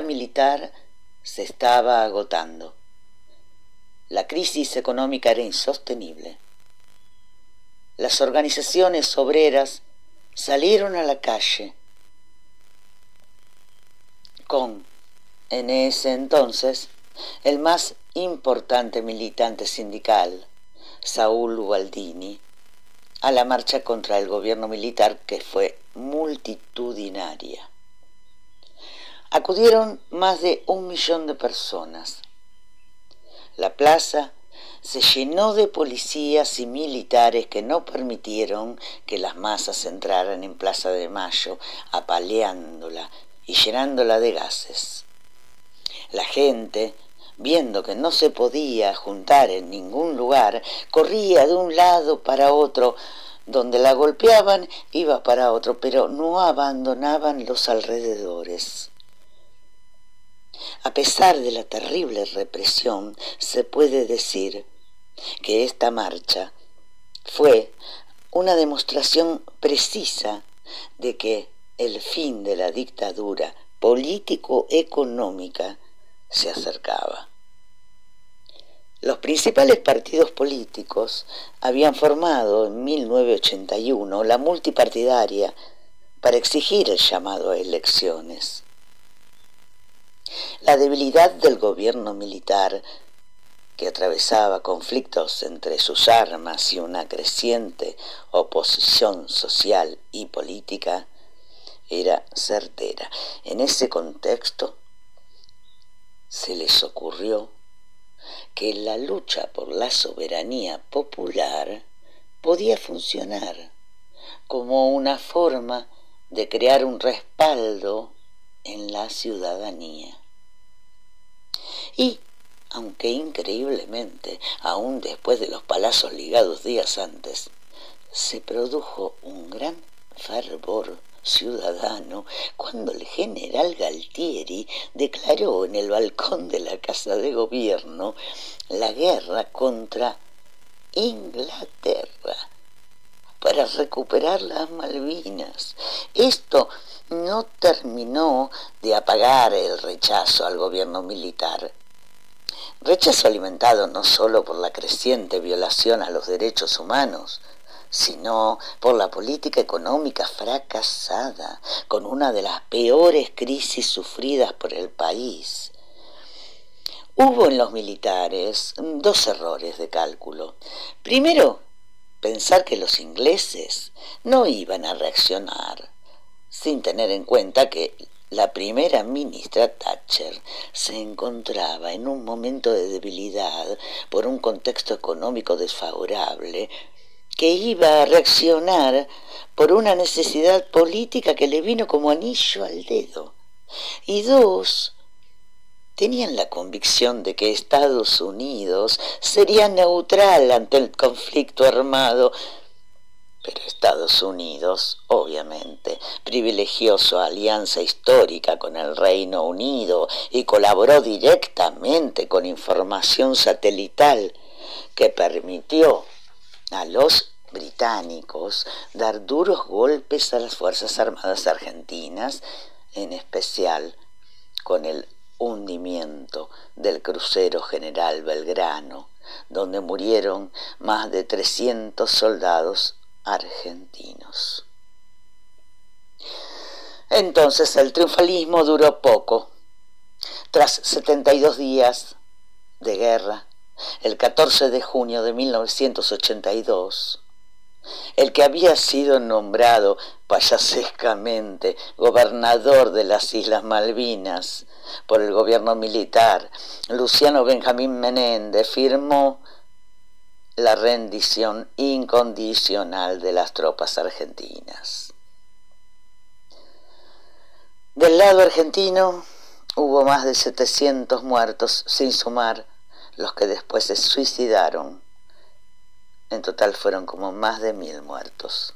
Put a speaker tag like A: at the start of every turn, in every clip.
A: militar se estaba agotando. La crisis económica era insostenible. Las organizaciones obreras salieron a la calle con, en ese entonces, el más importante militante sindical, Saúl Ubaldini, a la marcha contra el gobierno militar que fue multitudinaria. Acudieron más de un millón de personas. La plaza se llenó de policías y militares que no permitieron que las masas entraran en Plaza de Mayo, apaleándola y llenándola de gases. La gente, viendo que no se podía juntar en ningún lugar, corría de un lado para otro, donde la golpeaban iba para otro, pero no abandonaban los alrededores. A pesar de la terrible represión, se puede decir que esta marcha fue una demostración precisa de que el fin de la dictadura político-económica se acercaba. Los principales partidos políticos habían formado en 1981 la multipartidaria para exigir el llamado a elecciones. La debilidad del gobierno militar, que atravesaba conflictos entre sus armas y una creciente oposición social y política, era certera. En ese contexto se les ocurrió que la lucha por la soberanía popular podía funcionar como una forma de crear un respaldo en la ciudadanía. Y, aunque increíblemente, aún después de los palazos ligados días antes, se produjo un gran fervor ciudadano cuando el general Galtieri declaró en el balcón de la Casa de Gobierno la guerra contra Inglaterra para recuperar las Malvinas. Esto no terminó de apagar el rechazo al gobierno militar. Rechazo alimentado no solo por la creciente violación a los derechos humanos, sino por la política económica fracasada, con una de las peores crisis sufridas por el país. Hubo en los militares dos errores de cálculo. Primero, pensar que los ingleses no iban a reaccionar, sin tener en cuenta que la primera ministra Thatcher se encontraba en un momento de debilidad por un contexto económico desfavorable que iba a reaccionar por una necesidad política que le vino como anillo al dedo. Y dos, tenían la convicción de que Estados Unidos sería neutral ante el conflicto armado, pero Estados Unidos, obviamente, privilegió su alianza histórica con el Reino Unido y colaboró directamente con información satelital que permitió a los británicos dar duros golpes a las Fuerzas Armadas argentinas, en especial con el hundimiento del crucero General Belgrano, donde murieron más de 300 soldados argentinos. Entonces el triunfalismo duró poco. Tras 72 días de guerra, el 14 de junio de 1982, el que había sido nombrado payasescamente gobernador de las Islas Malvinas por el gobierno militar, Luciano Benjamín Menéndez firmó la rendición incondicional de las tropas argentinas. Del lado argentino hubo más de 700 muertos, sin sumar los que después se suicidaron. En total fueron como más de mil muertos.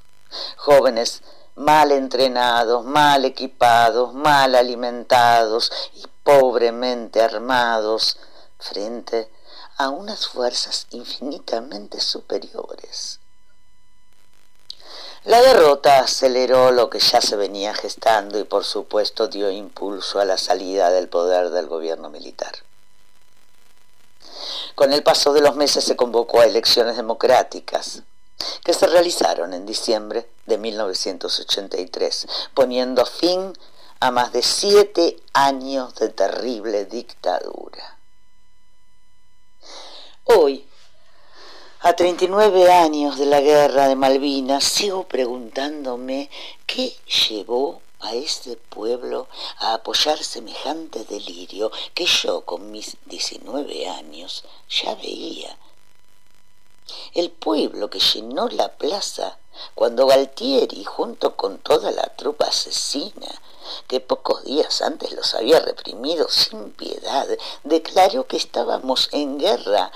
A: Jóvenes mal entrenados, mal equipados, mal alimentados y pobremente armados frente a unas fuerzas infinitamente superiores. La derrota aceleró lo que ya se venía gestando y por supuesto dio impulso a la salida del poder del gobierno militar. Con el paso de los meses se convocó a elecciones democráticas, que se realizaron en diciembre de 1983, poniendo fin a más de siete años de terrible dictadura. Hoy, a 39 años de la guerra de Malvinas, sigo preguntándome qué llevó a este pueblo a apoyar semejante delirio que yo con mis 19 años ya veía. El pueblo que llenó la plaza cuando Galtieri, junto con toda la tropa asesina, que pocos días antes los había reprimido sin piedad, declaró que estábamos en guerra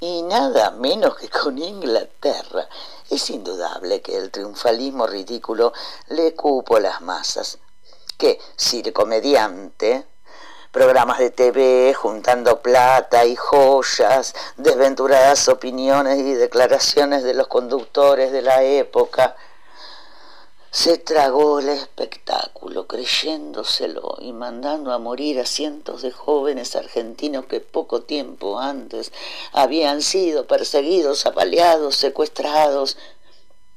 A: y nada menos que con Inglaterra. Es indudable que el triunfalismo ridículo le cupo las masas, que circomediante, programas de TV juntando plata y joyas, desventuradas opiniones y declaraciones de los conductores de la época, se tragó el espectáculo, creyéndoselo y mandando a morir a cientos de jóvenes argentinos que poco tiempo antes habían sido perseguidos, apaleados, secuestrados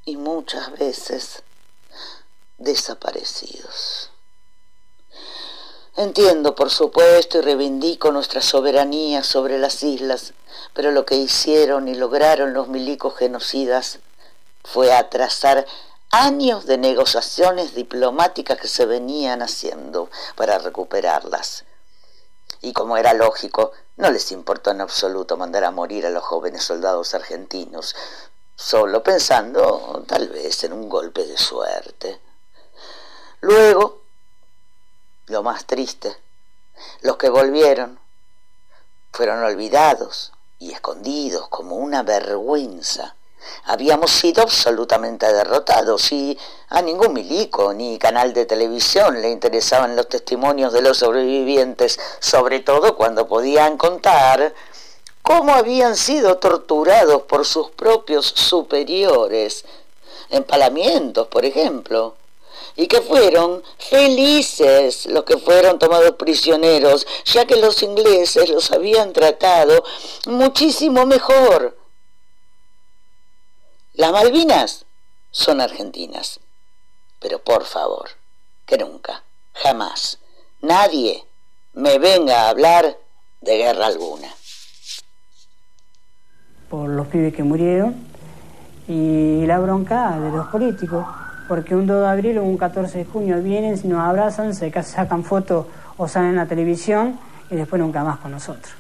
A: y muchas veces desaparecidos. Entiendo, por supuesto, y reivindico nuestra soberanía sobre las islas, pero lo que hicieron y lograron los milicos genocidas fue atrasar años de negociaciones diplomáticas que se venían haciendo para recuperarlas. Y como era lógico, no les importó en absoluto mandar a morir a los jóvenes soldados argentinos, solo pensando tal vez en un golpe de suerte. Luego, lo más triste, los que volvieron fueron olvidados y escondidos como una vergüenza. Habíamos sido absolutamente derrotados y a ningún milico ni canal de televisión le interesaban los testimonios de los sobrevivientes, sobre todo cuando podían contar cómo habían sido torturados por sus propios superiores, empalamientos, por ejemplo, y que fueron felices los que fueron tomados prisioneros, ya que los ingleses los habían tratado muchísimo mejor las Malvinas son argentinas, pero por favor, que nunca, jamás, nadie me venga a hablar de guerra alguna.
B: Por los pibes que murieron y la bronca de los políticos, porque un 2 de abril o un 14 de junio vienen, nos abrazan, se sacan fotos o salen en la televisión y después nunca más con nosotros.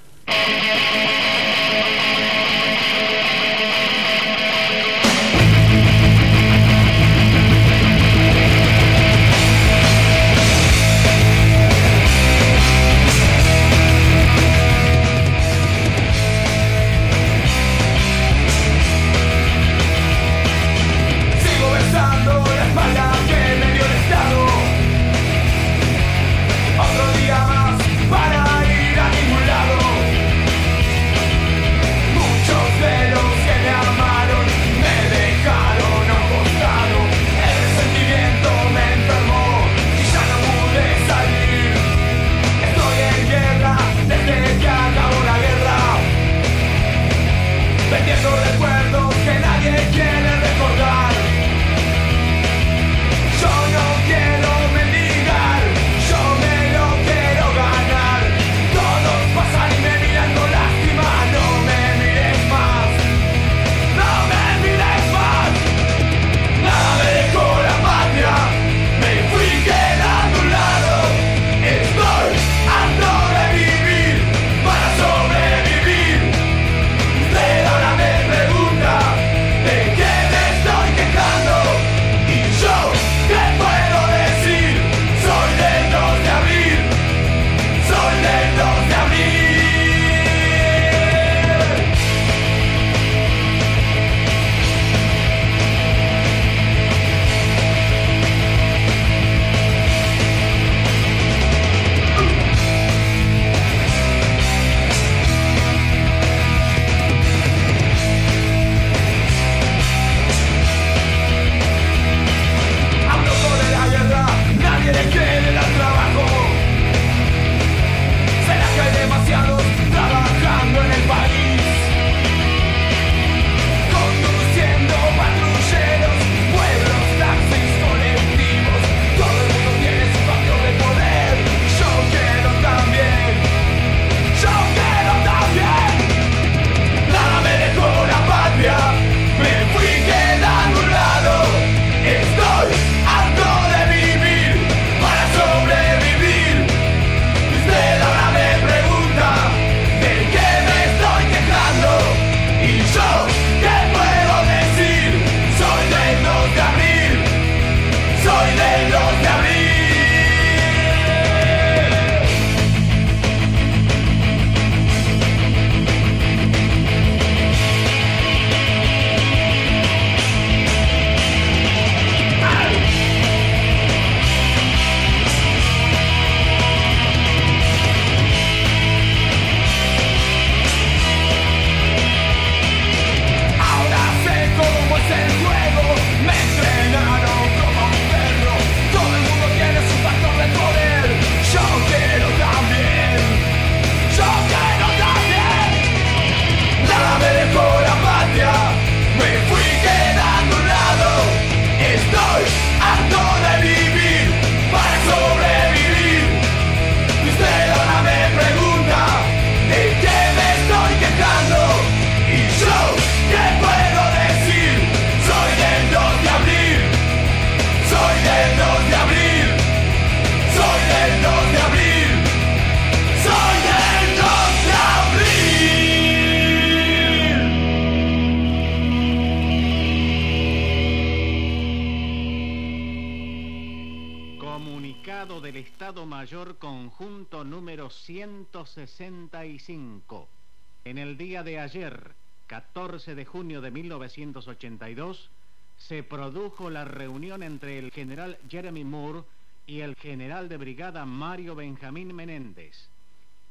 C: General de brigada Mario Benjamín Menéndez.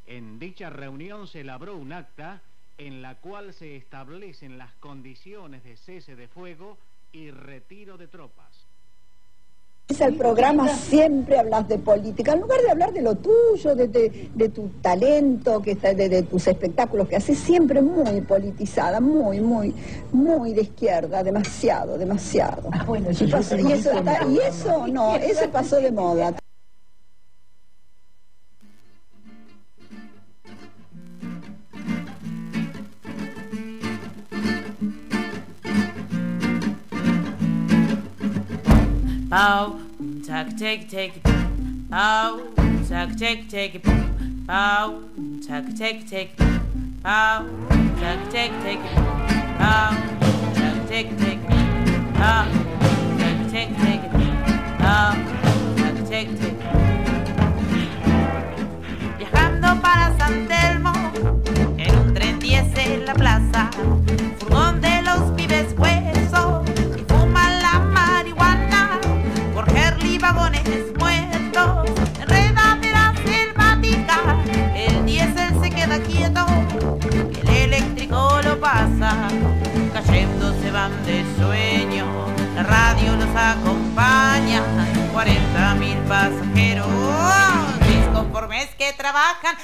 C: En dicha reunión se elaboró un acta en la cual se establecen las condiciones de cese de fuego y retiro de tropas.
D: Es el programa siempre hablas de política, en lugar de hablar de lo tuyo, de, tu talento, que de, tus espectáculos que haces, siempre muy politizada, muy, muy, muy de izquierda, demasiado, demasiado. Ah, y, eso y eso no, eso pasó de moda.
E: Bow, tuck, take, take, bow, tuck, take, take, bow, tuck, take, take, bow, tuck, take, take, bow, tuck, take, take, bow, tuck, take, take, bow, tuck, take, take. Viajando para San Telmo, en un tren 10 en la plaza, trabajan,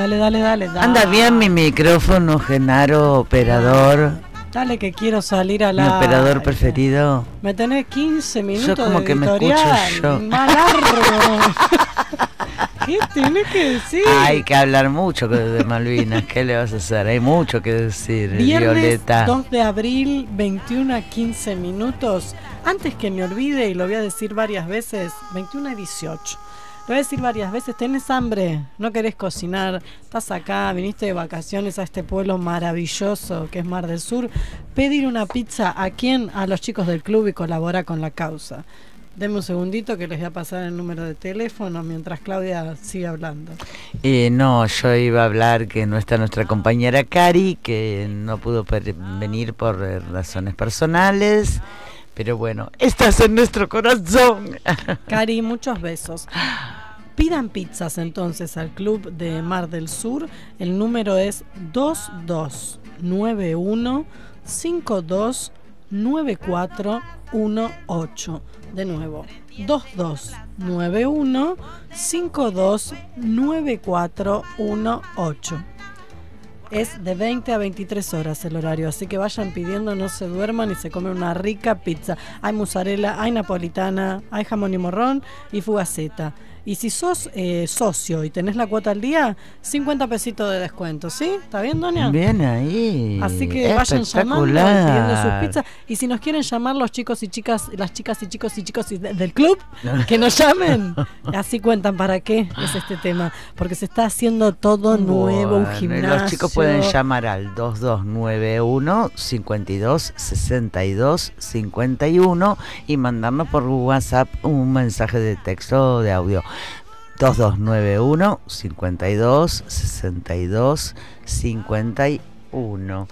F: Dale, dale, dale, dale.
G: Anda bien mi micrófono, Genaro, operador.
F: Dale que quiero salir a la.
G: Mi operador preferido.
F: Me tenés 15 minutos
G: yo como
F: de
G: que me escucho yo.
F: Más largo. ¿Qué tenés que decir?
G: Hay que hablar mucho de Malvinas. ¿Qué le vas a hacer? Hay mucho que decir,
F: Viernes
G: Violeta.
F: 2 de abril, 21 a 15 minutos. Antes que me olvide, y lo voy a decir varias veces, 21 a 18. Lo voy a decir varias veces, tenés hambre, no querés cocinar, estás acá, viniste de vacaciones a este pueblo maravilloso que es Mar del Sur, pedir una pizza a quién, a los chicos del club y colabora con la causa. Deme un segundito que les voy a pasar el número de teléfono mientras Claudia sigue hablando.
G: Eh, no, yo iba a hablar que no está nuestra compañera Cari, que no pudo venir por eh, razones personales. Pero bueno, estás en nuestro corazón.
F: Cari, muchos besos. Pidan pizzas entonces al Club de Mar del Sur. El número es 2291 529418. De nuevo, 2291 529418. Es de 20 a 23 horas el horario, así que vayan pidiendo, no se duerman y se comen una rica pizza. Hay mozzarella, hay napolitana, hay jamón y morrón y fugaceta. Y si sos eh, socio y tenés la cuota al día, 50 pesitos de descuento, ¿sí? ¿Está bien, doña?
G: Bien ahí.
F: Así que vayan llamando pidiendo sus pizzas. Y si nos quieren llamar los chicos y chicas, las chicas y chicos y chicos y de- del club, que nos llamen. Así cuentan para qué es este tema. Porque se está haciendo todo nuevo, un
G: y
F: gimnasio.
G: Los chicos pueden llamar al 2291 52 62 51 y mandarnos por WhatsApp un mensaje de texto o de audio.
A: 2291 52 62 51.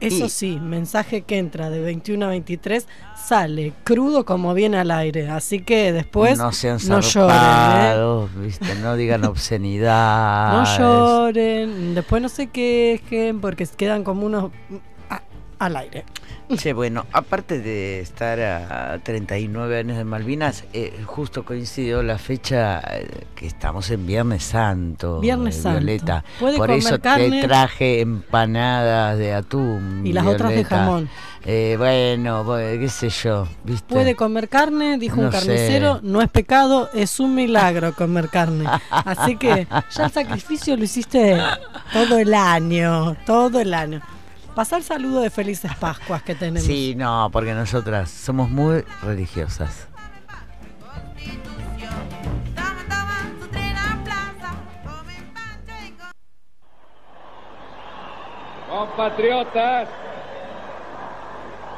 F: Eso
A: Y-
F: sí, mensaje que entra de 21 a 23 sale crudo como viene al aire. Así que después
A: no sean
F: no lloren, ¿eh?
A: ¿viste? no digan
F: No
A: obscenidades.
F: lloren, después no se quejen porque quedan como unos al aire.
A: Che, bueno, aparte de estar a 39 años de Malvinas, eh, justo coincidió la fecha eh, que estamos en Viernes Santo.
F: Viernes Santo.
A: Violeta.
F: Puede
A: Por eso
F: carne.
A: te traje empanadas de atún.
F: Y las otras de jamón.
A: Eh, bueno, qué sé yo, ¿viste?
F: Puede comer carne, dijo un
A: sé.
F: carnicero, no es pecado, es un milagro comer carne. Así que ya el sacrificio lo hiciste todo el año, todo el año. Pasar saludo de felices Pascuas que tenemos.
A: Sí, no, porque nosotras somos muy religiosas.
H: Compatriotas,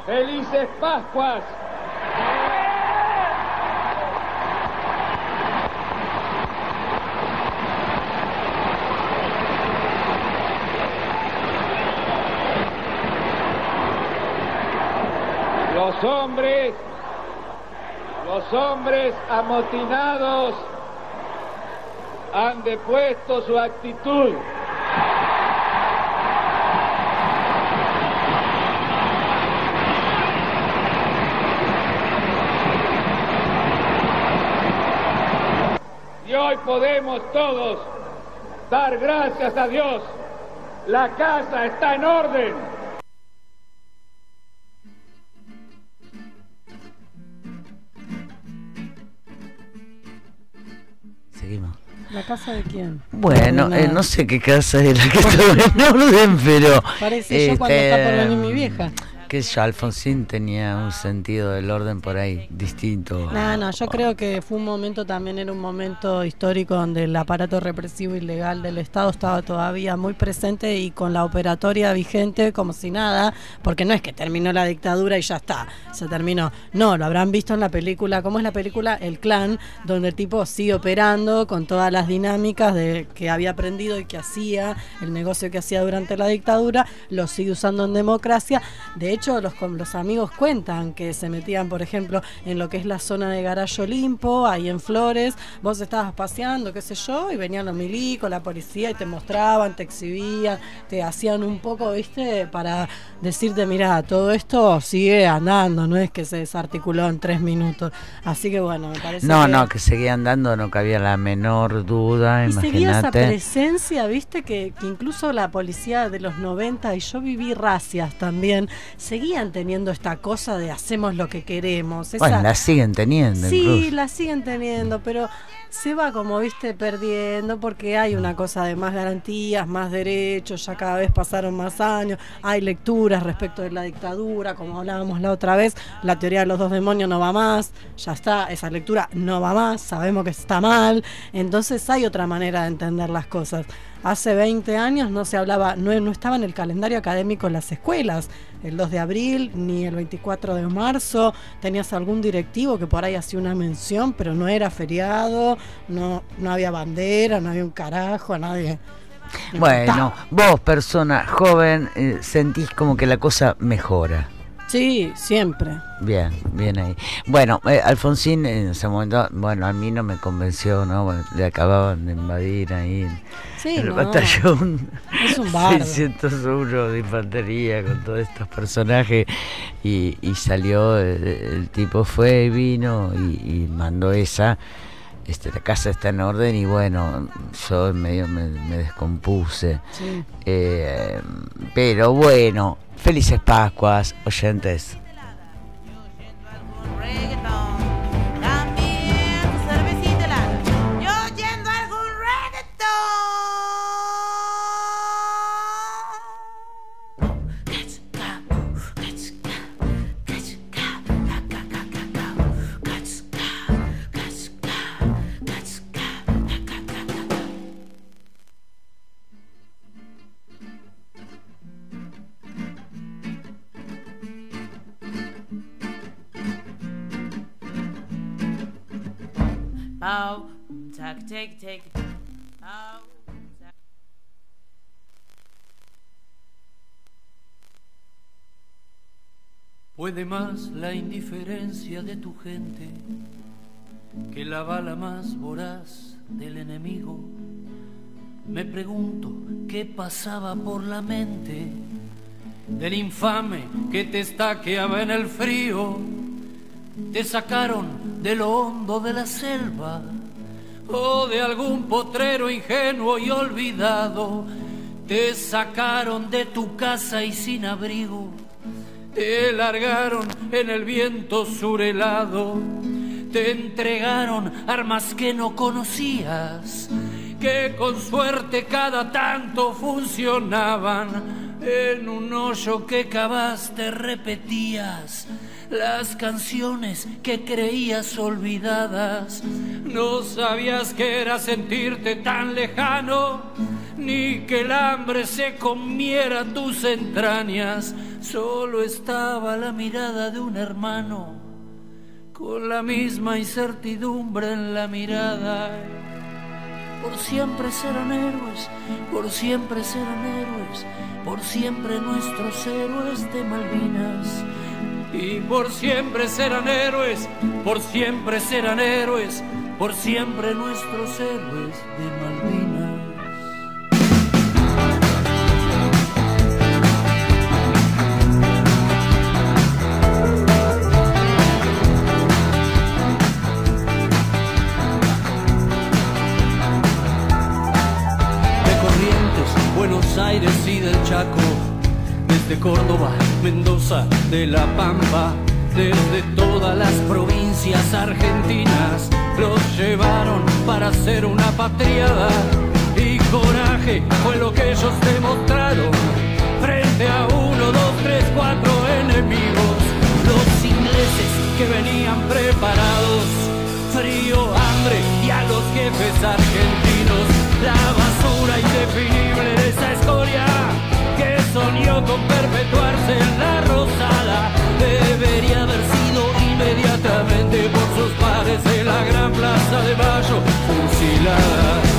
H: felices Pascuas. Los hombres, los hombres amotinados han depuesto su actitud. Y hoy podemos todos dar gracias a Dios. La casa está en orden.
A: Seguimos.
F: ¿La casa de quién?
A: Bueno, eh, no sé qué casa era que estaba en orden, pero...
F: Parece yo cuando está por venir mi
A: este,
F: vieja.
A: Que yo, Alfonsín tenía un sentido del orden por ahí distinto.
F: No, no, yo creo que fue un momento también, era un momento histórico donde el aparato represivo ilegal del Estado estaba todavía muy presente y con la operatoria vigente como si nada, porque no es que terminó la dictadura y ya está, se terminó. No, lo habrán visto en la película, ¿cómo es la película? El Clan, donde el tipo sigue operando con todas las dinámicas de que había aprendido y que hacía, el negocio que hacía durante la dictadura, lo sigue usando en democracia. De hecho, los, con- los amigos cuentan que se metían, por ejemplo, en lo que es la zona de Garayo Olimpo, ahí en Flores, vos estabas paseando, qué sé yo, y venían los milicos, la policía, y te mostraban, te exhibían, te hacían un poco, viste, para decirte, mira, todo esto sigue andando, no es que se desarticuló en tres minutos. Así que bueno, me parece
A: No,
F: que...
A: no, que seguía andando, no cabía la menor duda,
F: Y seguía esa presencia, viste, que, que incluso la policía de los 90, y yo viví racias también, seguían teniendo esta cosa de hacemos lo que queremos. Esa,
A: Bueno, la siguen teniendo
F: sí, la siguen teniendo, pero se va como, viste, perdiendo porque hay una cosa de más garantías, más derechos, ya cada vez pasaron más años, hay lecturas respecto de la dictadura, como hablábamos la otra vez, la teoría de los dos demonios no va más, ya está, esa lectura no va más, sabemos que está mal, entonces hay otra manera de entender las cosas. Hace 20 años no se hablaba, no, no estaba en el calendario académico en las escuelas, el 2 de abril ni el 24 de marzo, tenías algún directivo que por ahí hacía una mención, pero no era feriado, no, no había bandera, no había un carajo, nadie.
A: Bueno, vos, persona joven, eh, sentís como que la cosa mejora.
F: Sí, siempre.
A: Bien, bien ahí. Bueno, eh, Alfonsín en ese momento, bueno, a mí no me convenció, ¿no? Le acababan de invadir ahí el,
F: Sí,
A: el
F: no.
A: batallón
F: Es un bardo.
A: 601 de infantería con todos estos personajes y, y salió, el, el tipo fue, vino y, y mandó esa. Este, la casa está en orden y bueno, yo en medio me, me descompuse.
F: Sí.
A: Eh, pero bueno, felices Pascuas, oyentes.
I: Puede más la indiferencia de tu gente que la bala más voraz del enemigo. Me pregunto qué pasaba por la mente del infame que te estaqueaba en el frío. Te sacaron de lo hondo de la selva o de algún potrero ingenuo y olvidado. Te sacaron de tu casa y sin abrigo te largaron en el viento surelado, te entregaron armas que no conocías, que con suerte cada tanto funcionaban. En un hoyo que cavaste repetías las canciones que creías olvidadas. No sabías que era sentirte tan lejano, ni que el hambre se comiera tus entrañas. Solo estaba la mirada de un hermano, con la misma incertidumbre en la mirada. Por siempre serán héroes, por siempre serán héroes, por siempre nuestros héroes de Malvinas. Y por siempre serán héroes, por siempre serán héroes, por siempre nuestros héroes de Malvinas. Desde Córdoba, Mendoza, de La Pampa, desde todas las provincias argentinas, los llevaron para hacer una patriada. Y coraje fue lo que ellos demostraron. Frente a uno, dos, tres, cuatro enemigos, los ingleses que venían preparados, frío, hambre y a los jefes argentinos, la basura indefinible de esa escoria con perpetuarse en la rosada, debería haber sido inmediatamente por sus pares en la gran plaza de Mayo, fusilada.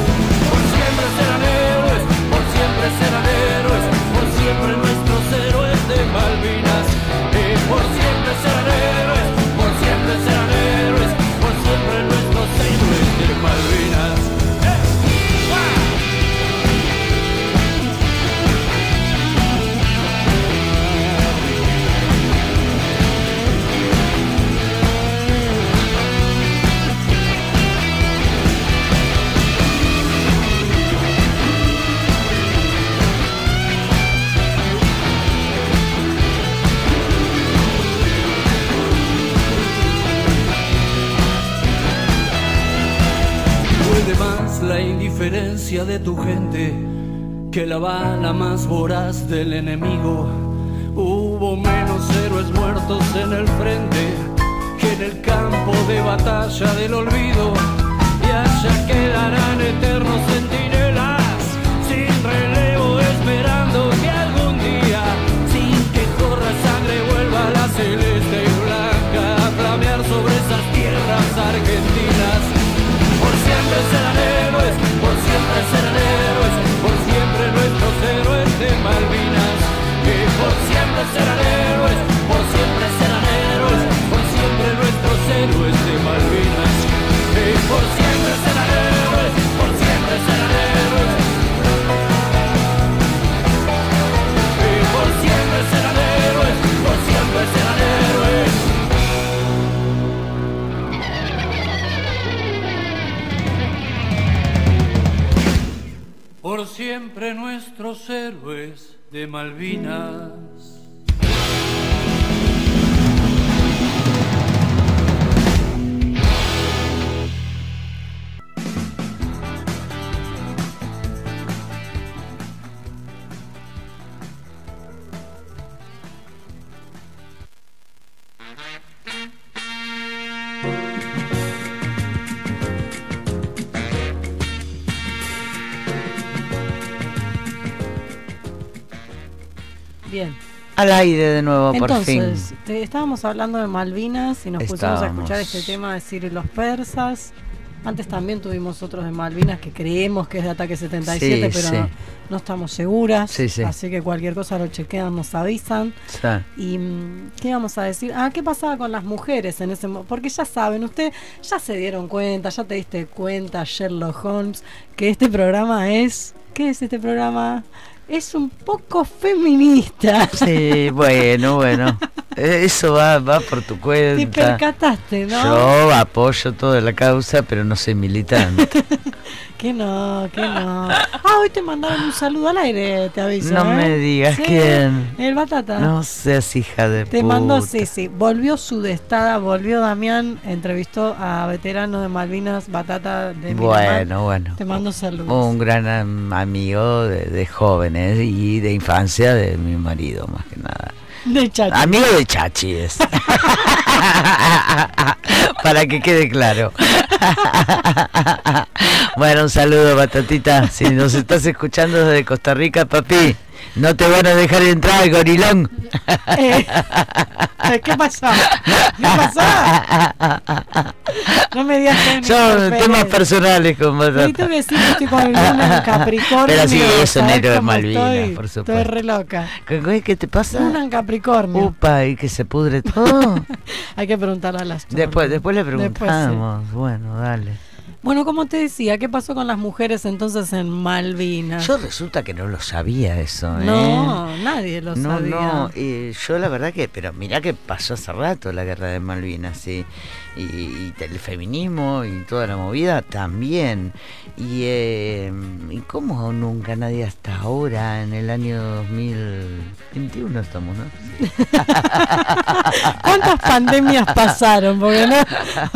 A: Aire de nuevo, por fin.
F: Entonces, te- estábamos hablando de Malvinas y nos pusimos a escuchar este tema de Ciro y los persas. Antes también tuvimos otros de Malvinas que creemos que es de Ataque 77,
A: Sí,
F: pero
A: sí.
F: no, no estamos seguras.
A: Sí, sí.
F: Así que cualquier cosa lo chequean, nos avisan.
A: Sí.
F: ¿Y mm, qué íbamos a decir? Ah, ¿qué pasaba con las mujeres en ese momento? Porque ya saben, usted ya se dieron cuenta, ya te diste cuenta, Sherlock Holmes, que este programa es... ¿Qué es este programa? Es un poco feminista.
A: Sí, bueno, bueno. Eso va, va por tu
F: Te
A: cuenta.
F: percataste, ¿no?
A: Yo apoyo toda la causa, pero no soy militante.
F: Que no, que no. Ah, hoy te mandaron un saludo al aire, te aviso.
A: No
F: ¿eh?
A: me digas
F: Sí,
A: quién.
F: El Batata.
A: No seas hija de
F: Te
A: puta.
F: mandó, sí, sí. Volvió sudestada, volvió Damián, entrevistó a veterano de Malvinas, Batata de Miramar.
A: Bueno, bueno.
F: Te mando saludos.
A: Un gran am- amigo de, de jóvenes y de infancia de mi marido, más que nada.
F: De Chachi.
A: Amigo de Chachi es. Para que quede claro. bueno, un saludo, Batatita. Si nos estás escuchando desde Costa Rica, papi, no te van a dejar entrar, gorilón.
F: Eh, ¿Qué pasó? ¿Qué pasó? No me digas que una
A: Son temas personales con Batata.
F: tengo que decir que estoy con luna en Capricornio.
A: Pero sí, es un
F: ¿sabes
A: héroe de
F: cómo
A: Malvinas,
F: estoy?
A: por
F: Estoy
A: supuesto.
F: re loca.
A: ¿Qué, qué te pasa?
F: Luna en Capricornio.
A: Upa, y que se pudre todo.
F: Hay que preguntarle a las
A: después, después le
F: Después sí.
A: preguntamos. Bueno, dale.
F: Bueno, como te decía, ¿qué pasó con las mujeres entonces en Malvinas?
A: Yo resulta que no lo sabía eso, ¿eh?
F: No, nadie lo
A: no,
F: sabía.
A: no, y yo la verdad que, pero mirá que pasó hace rato la guerra de Malvinas, sí, y, y el feminismo y toda la movida también. Y, eh, ¿y cómo nunca nadie hasta ahora, en el año 2021 estamos, ¿no?
F: ¿Cuántas pandemias pasaron? Porque no,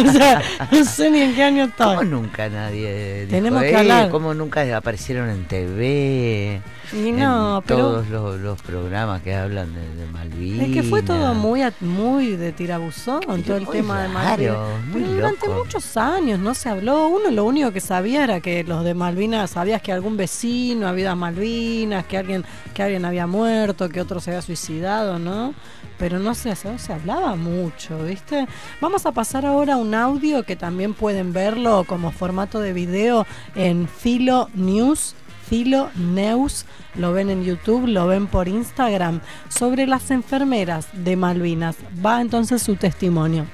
F: o sea, no sé ni en qué año
A: ¿Cómo
F: estoy.
A: nunca nadie dijo,
F: Tenemos que
A: "Ey,
F: hablar".
A: ¿Cómo nunca aparecieron en TV?
F: Y no,
A: en
F: pero
A: todos los, los programas que hablan de, de Malvinas.
F: es que fue todo muy a- muy de tirabuzón, todo el tema de
A: raro,
F: Malvinas.
A: muy
F: Pero durante
A: loco.
F: muchos años no se habló. Uno lo único que sabía era que los de Malvinas, sabías que algún vecino había a Malvinas, que alguien, que alguien había muerto, que otro se había suicidado, ¿no? Pero no se, no se hablaba mucho, ¿viste? Vamos a pasar ahora un audio que también pueden verlo como formato de video en Filo News. Filo News, lo ven en YouTube, lo ven por Instagram, sobre las enfermeras de Malvinas. Va entonces su testimonio.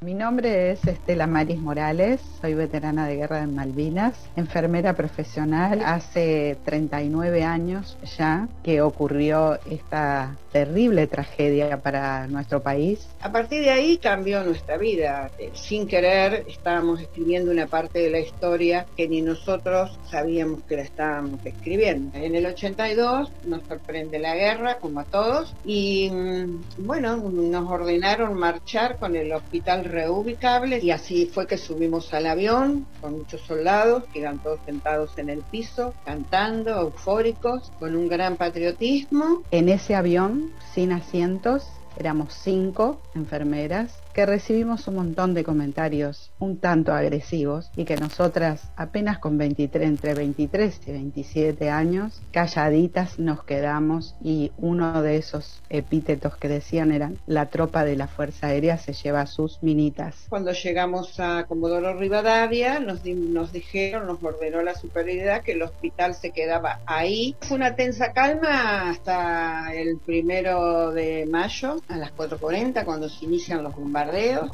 J: Mi nombre es Estela Maris Morales, soy veterana de guerra de Malvinas, enfermera profesional. Hace 39 años ya que ocurrió esta terrible tragedia para nuestro país.
K: A partir de ahí cambió nuestra vida. Sin querer estábamos escribiendo una parte de la historia que ni nosotros sabíamos que la estábamos escribiendo. En el 82 nos sorprende la guerra, como a todos, y mm, bueno, nos ordenaron marchar con el hospital reubicable y así fue que subimos al avión con muchos soldados que iban todos sentados en el piso, cantando, eufóricos, con un gran patriotismo.
J: En ese avión, sin asientos, éramos cinco enfermeras que recibimos un montón de comentarios un tanto agresivos y que nosotras apenas con 23, entre 23 y 27 años, calladitas nos quedamos y uno de esos epítetos que decían eran la tropa de la Fuerza Aérea se lleva a sus minitas.
K: Cuando llegamos a Comodoro Rivadavia, nos, di- nos dijeron, nos ordenó la superioridad que el hospital se quedaba ahí. Fue una tensa calma hasta el primero de mayo, a las 4.40, cuando se inician los bombardeos.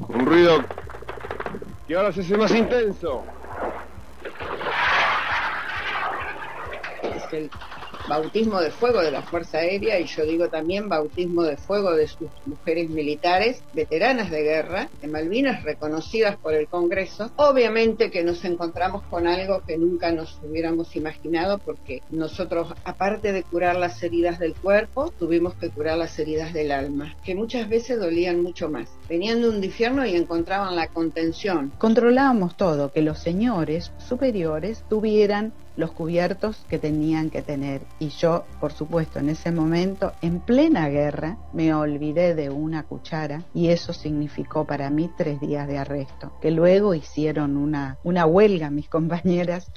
L: Un ruido que ahora se hace más intenso.
K: Es el bautismo de fuego de la Fuerza Aérea y yo digo también bautismo de fuego de sus mujeres militares, veteranas de guerra, de Malvinas, reconocidas por el Congreso. Obviamente que nos encontramos con algo que nunca nos hubiéramos imaginado porque nosotros, aparte de curar las heridas del cuerpo, tuvimos que curar las heridas del alma, que muchas veces dolían mucho más. Venían de un infierno y encontraban la contención.
J: Controlábamos todo, que los señores superiores tuvieran los cubiertos que tenían que tener. Y yo, por supuesto, en ese momento, en plena guerra, me olvidé de una cuchara y eso significó para mí tres días de arresto, que luego hicieron una, una huelga mis compañeras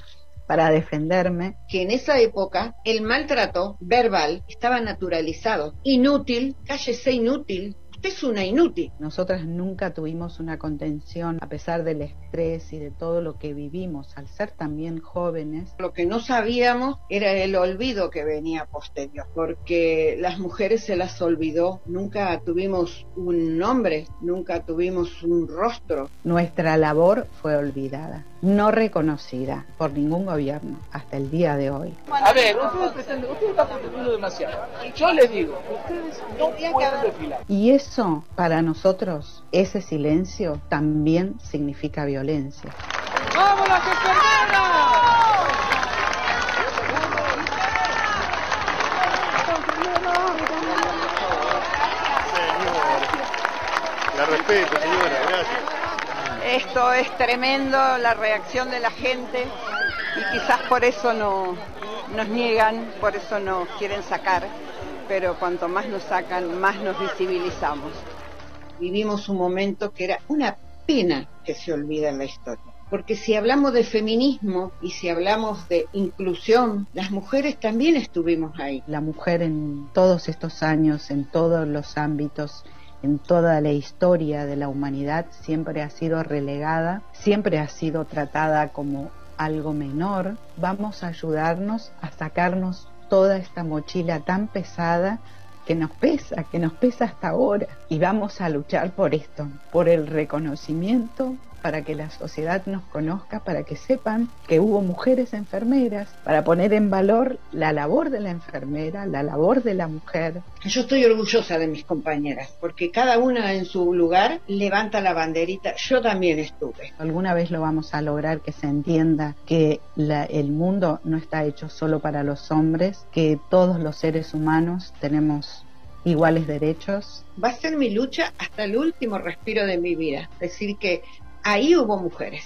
J: para defenderme.
K: que en esa época el maltrato verbal estaba naturalizado. Inútil, cállese inútil. Usted es una inútil.
J: Nosotras nunca tuvimos una contención a pesar del estrés y de todo lo que vivimos al ser también jóvenes.
K: Lo que no sabíamos era el olvido que venía posterior, porque las mujeres se las olvidó. Nunca tuvimos un nombre, nunca tuvimos un rostro.
J: Nuestra labor fue olvidada, no reconocida por ningún gobierno hasta el día de hoy.
M: A ver, ustedes, pretenden, ustedes están pretendiendo demasiado. Yo les digo, ustedes no pueden desfilar.
J: Y eso, para nosotros, ese silencio también significa violencia.
M: ¡Vamos las enfermeras!
L: La respeto, señora.
N: Esto es tremendo, la reacción de la gente y quizás por eso no, nos niegan, por eso nos quieren sacar, pero cuanto más nos sacan, más nos visibilizamos.
K: Vivimos un momento que era una pena que se olvida en la historia. Porque si hablamos de feminismo y si hablamos de inclusión, las mujeres también estuvimos ahí.
J: La mujer en todos estos años, en todos los ámbitos, en toda la historia de la humanidad, siempre ha sido relegada, siempre ha sido tratada como algo menor. Vamos a ayudarnos a sacarnos toda esta mochila tan pesada que nos pesa, que nos pesa hasta ahora. Y vamos a luchar por esto, por el reconocimiento, para que la sociedad nos conozca, para que sepan que hubo mujeres enfermeras, para poner en valor la labor de la enfermera, la labor de la mujer.
K: Yo estoy orgullosa de mis compañeras, porque cada una en su lugar levanta la banderita. Yo también estuve.
J: Alguna vez lo vamos a lograr que se entienda que la- el mundo no está hecho solo para los hombres, que todos los seres humanos tenemos iguales derechos.
K: Va a ser mi lucha hasta el último respiro de mi vida. Es decir, que ahí hubo mujeres.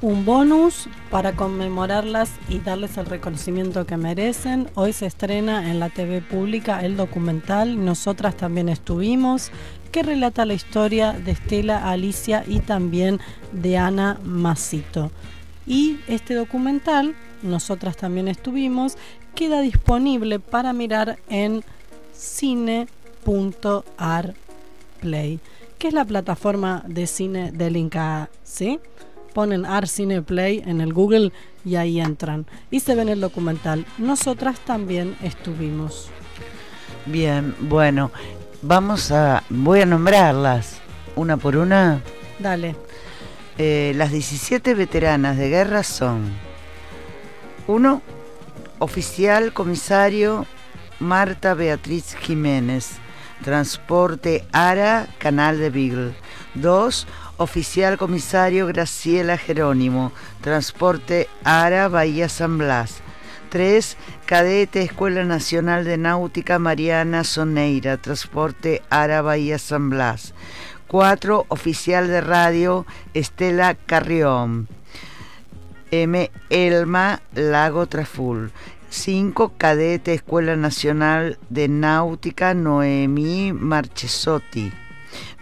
F: Un bonus para conmemorarlas y darles el reconocimiento que merecen. Hoy se estrena en la TV pública el documental Nosotras también estuvimos, que relata la historia de Estela Alicia y también de Ana Masito. Y este documental, Nosotras también estuvimos, queda disponible para mirar en cine.arplay, que es la plataforma de cine del Inca, ¿sí? Ponen Art Cine Play en el Google y ahí entran. Y se ven el documental. Nosotras también estuvimos.
A: Bien, bueno, vamos a. Voy a nombrarlas una por una.
F: Dale.
A: Eh, las 17 veteranas de guerra son. Uno, oficial comisario Marta Beatriz Jiménez, Transporte ARA, Canal de Beagle. Dos, oficial comisario Graciela Jerónimo, Transporte ARA, Bahía San Blas. 3. Cadete Escuela Nacional de Náutica Mariana Soneira, Transporte ARA Bahía San Blas. 4. Oficial de Radio Estela Carrión. M. Elma Lago Traful. 5. Cadete Escuela Nacional de Náutica Noemí Marchesotti.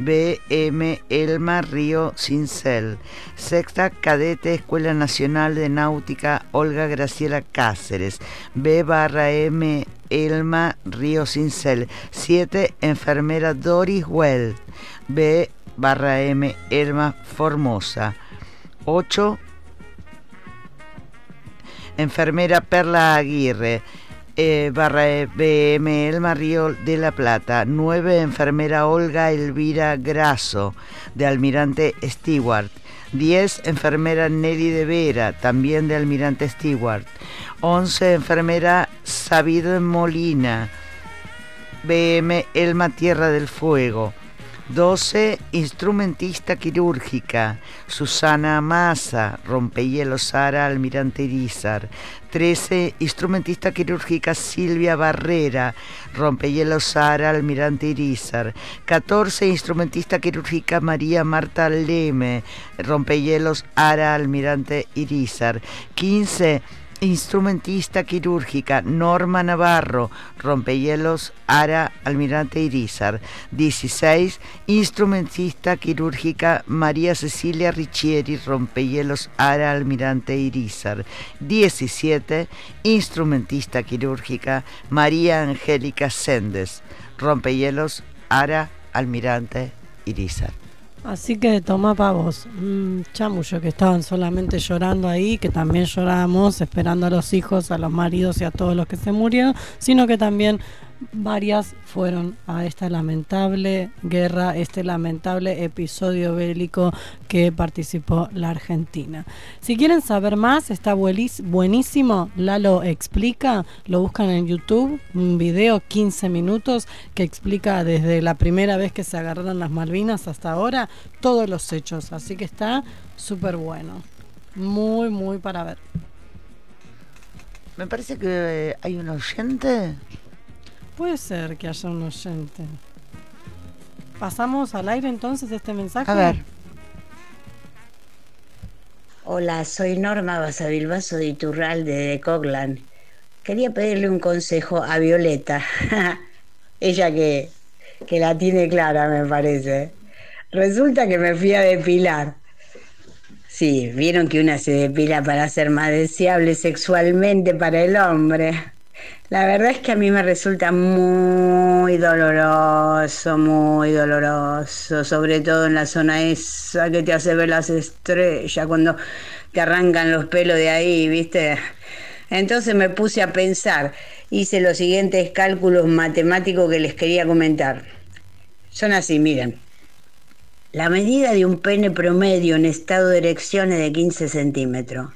A: BM Elma Río Cincel. Sexta Cadete Escuela Nacional de Náutica Olga Graciela Cáceres. B barra M Elma Río Cincel. 7. Enfermera Doris Well. B barra M Elma Formosa. 8. Enfermera Perla Aguirre. Eh, barra eh, BM Elma Río de la Plata. 9. Enfermera Olga Elvira Graso, de Almirante Stewart. 10. Enfermera Nelly de Vera, también de Almirante Stewart. 11. Enfermera Sabido Molina, BM Elma Tierra del Fuego. 12. Instrumentista quirúrgica, Susana Massa, Rompehielos Sara Almirante Irizar. 13. Instrumentista quirúrgica Silvia Barrera, Rompehielos Sara Almirante Irizar. 14. Instrumentista quirúrgica María Marta Leme, Rompehielos Ara Almirante Irizar. 15. Instrumentista quirúrgica Norma Navarro, rompehielos Ara Almirante Irizar. 16, instrumentista quirúrgica María Cecilia Riccieri, rompehielos Ara Almirante Irizar. 17, instrumentista quirúrgica María Angélica Sendes, rompehielos Ara Almirante Irizar.
F: Así que toma pavos, un chamullo que estaban solamente llorando ahí, que también llorábamos esperando a los hijos, a los maridos y a todos los que se murieron, sino que también varias fueron a esta lamentable guerra, este lamentable episodio bélico que participó la Argentina. Si quieren saber más, está buenísimo, Lalo explica, lo buscan en YouTube, un video 15 minutos que explica desde la primera vez que se agarraron las Malvinas hasta ahora todos los hechos, así que está súper bueno, muy, muy para ver.
A: Me parece que eh, hay un oyente.
F: Puede ser que haya un oyente. ¿Pasamos al aire entonces este mensaje?
A: A ver.
O: Hola, soy Norma Basavilbaso de Iturralde de Coglan. Quería pedirle un consejo a Violeta. Ella que, que la tiene clara, me parece. Resulta que me fui a depilar. Sí, vieron que una se depila para ser más deseable sexualmente para el hombre. La verdad es que a mí me resulta muy doloroso, muy doloroso, sobre todo en la zona esa que te hace ver las estrellas, cuando te arrancan los pelos de ahí, ¿viste? Entonces me puse a pensar, hice los siguientes cálculos matemáticos que les quería comentar. Son así, miren. La medida de un pene promedio en estado de erección es de 15 centímetros.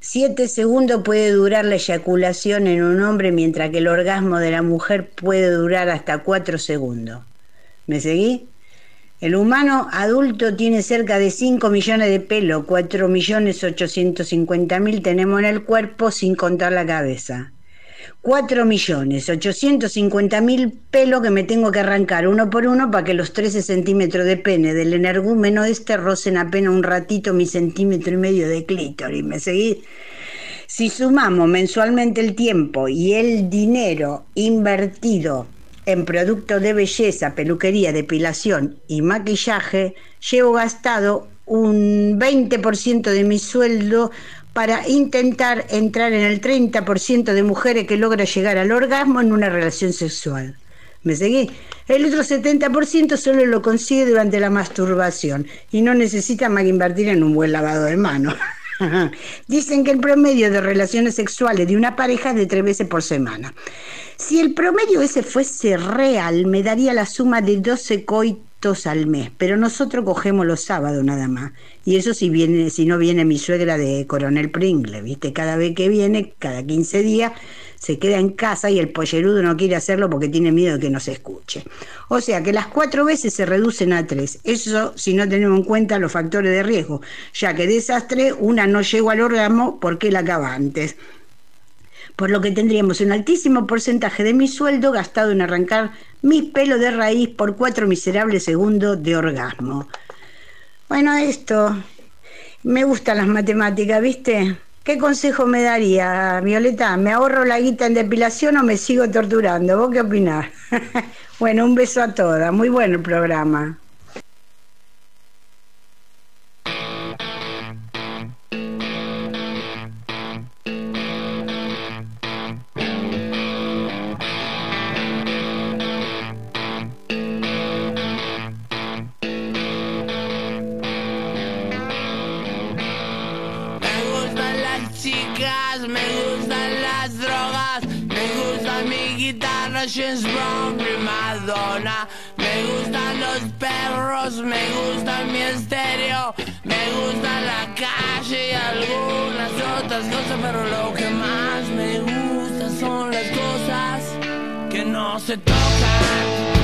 O: Siete segundos puede durar la eyaculación en un hombre, mientras que el orgasmo de la mujer puede durar hasta cuatro segundos. ¿Me seguí? El humano adulto tiene cerca de 5 millones de pelos, 4 millones 850 mil tenemos en el cuerpo sin contar la cabeza. 4 millones 850 mil pelos que me tengo que arrancar uno por uno para que los 13 centímetros de pene del energúmeno este rocen apenas un ratito mi centímetro y medio de clítoris. ¿Me seguís? Si sumamos mensualmente el tiempo y el dinero invertido en productos de belleza, peluquería, depilación y maquillaje, llevo gastado un 20% de mi sueldo para intentar entrar en el 30% de mujeres que logra llegar al orgasmo en una relación sexual. ¿Me seguí? El otro 70% solo lo consigue durante la masturbación y no necesita más invertir en un buen lavado de manos. Dicen que el promedio de relaciones sexuales de una pareja es de tres veces por semana. Si el promedio ese fuese real, me daría la suma de 12 coitos al mes, pero nosotros cogemos los sábados nada más. Y eso si viene, si no viene mi suegra de Coronel Pringle, ¿viste? Cada vez que viene, cada 15 días, se queda en casa y el pollerudo no quiere hacerlo porque tiene miedo de que no se escuche. O sea que las cuatro veces se reducen a tres. Eso si no tenemos en cuenta los factores de riesgo, ya que de esas tres, una no llegó al orgasmo porque la acaba antes. Por lo que tendríamos un altísimo porcentaje de mi sueldo gastado en arrancar mis pelos de raíz por cuatro miserables segundos de orgasmo. Bueno, esto. Me gustan las matemáticas, ¿viste? ¿Qué consejo me daría, Violeta? ¿Me ahorro la guita en depilación o me sigo torturando? ¿Vos qué opinás? bueno, un beso a todas. Muy bueno el programa.
P: Me gusta mi estéreo, me gusta la calle y algunas otras cosas, pero lo que más me gusta son las cosas que no se tocan.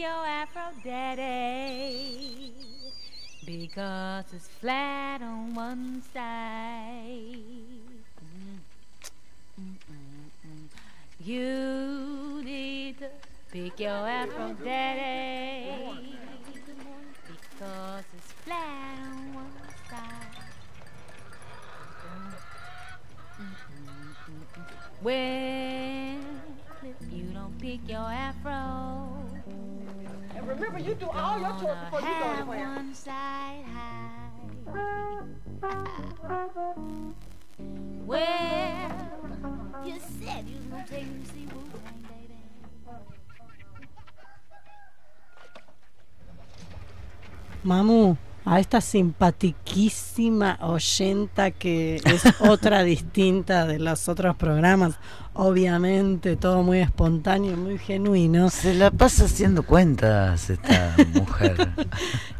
Q: Your afro daddy because it's flat on one side. You need to pick your afro daddy because it's flat on one side. Well, if you don't pick your afro,
R: And remember, you do all your chores before you go anywhere.
Q: one side high. Well, you said you was gonna take me to see baby.
F: Mamu, a esta simpatiquísima oyenta que es otra distinta de los otros programas, obviamente todo muy espontáneo, muy genuino.
A: Se la pasa haciendo cuentas esta mujer.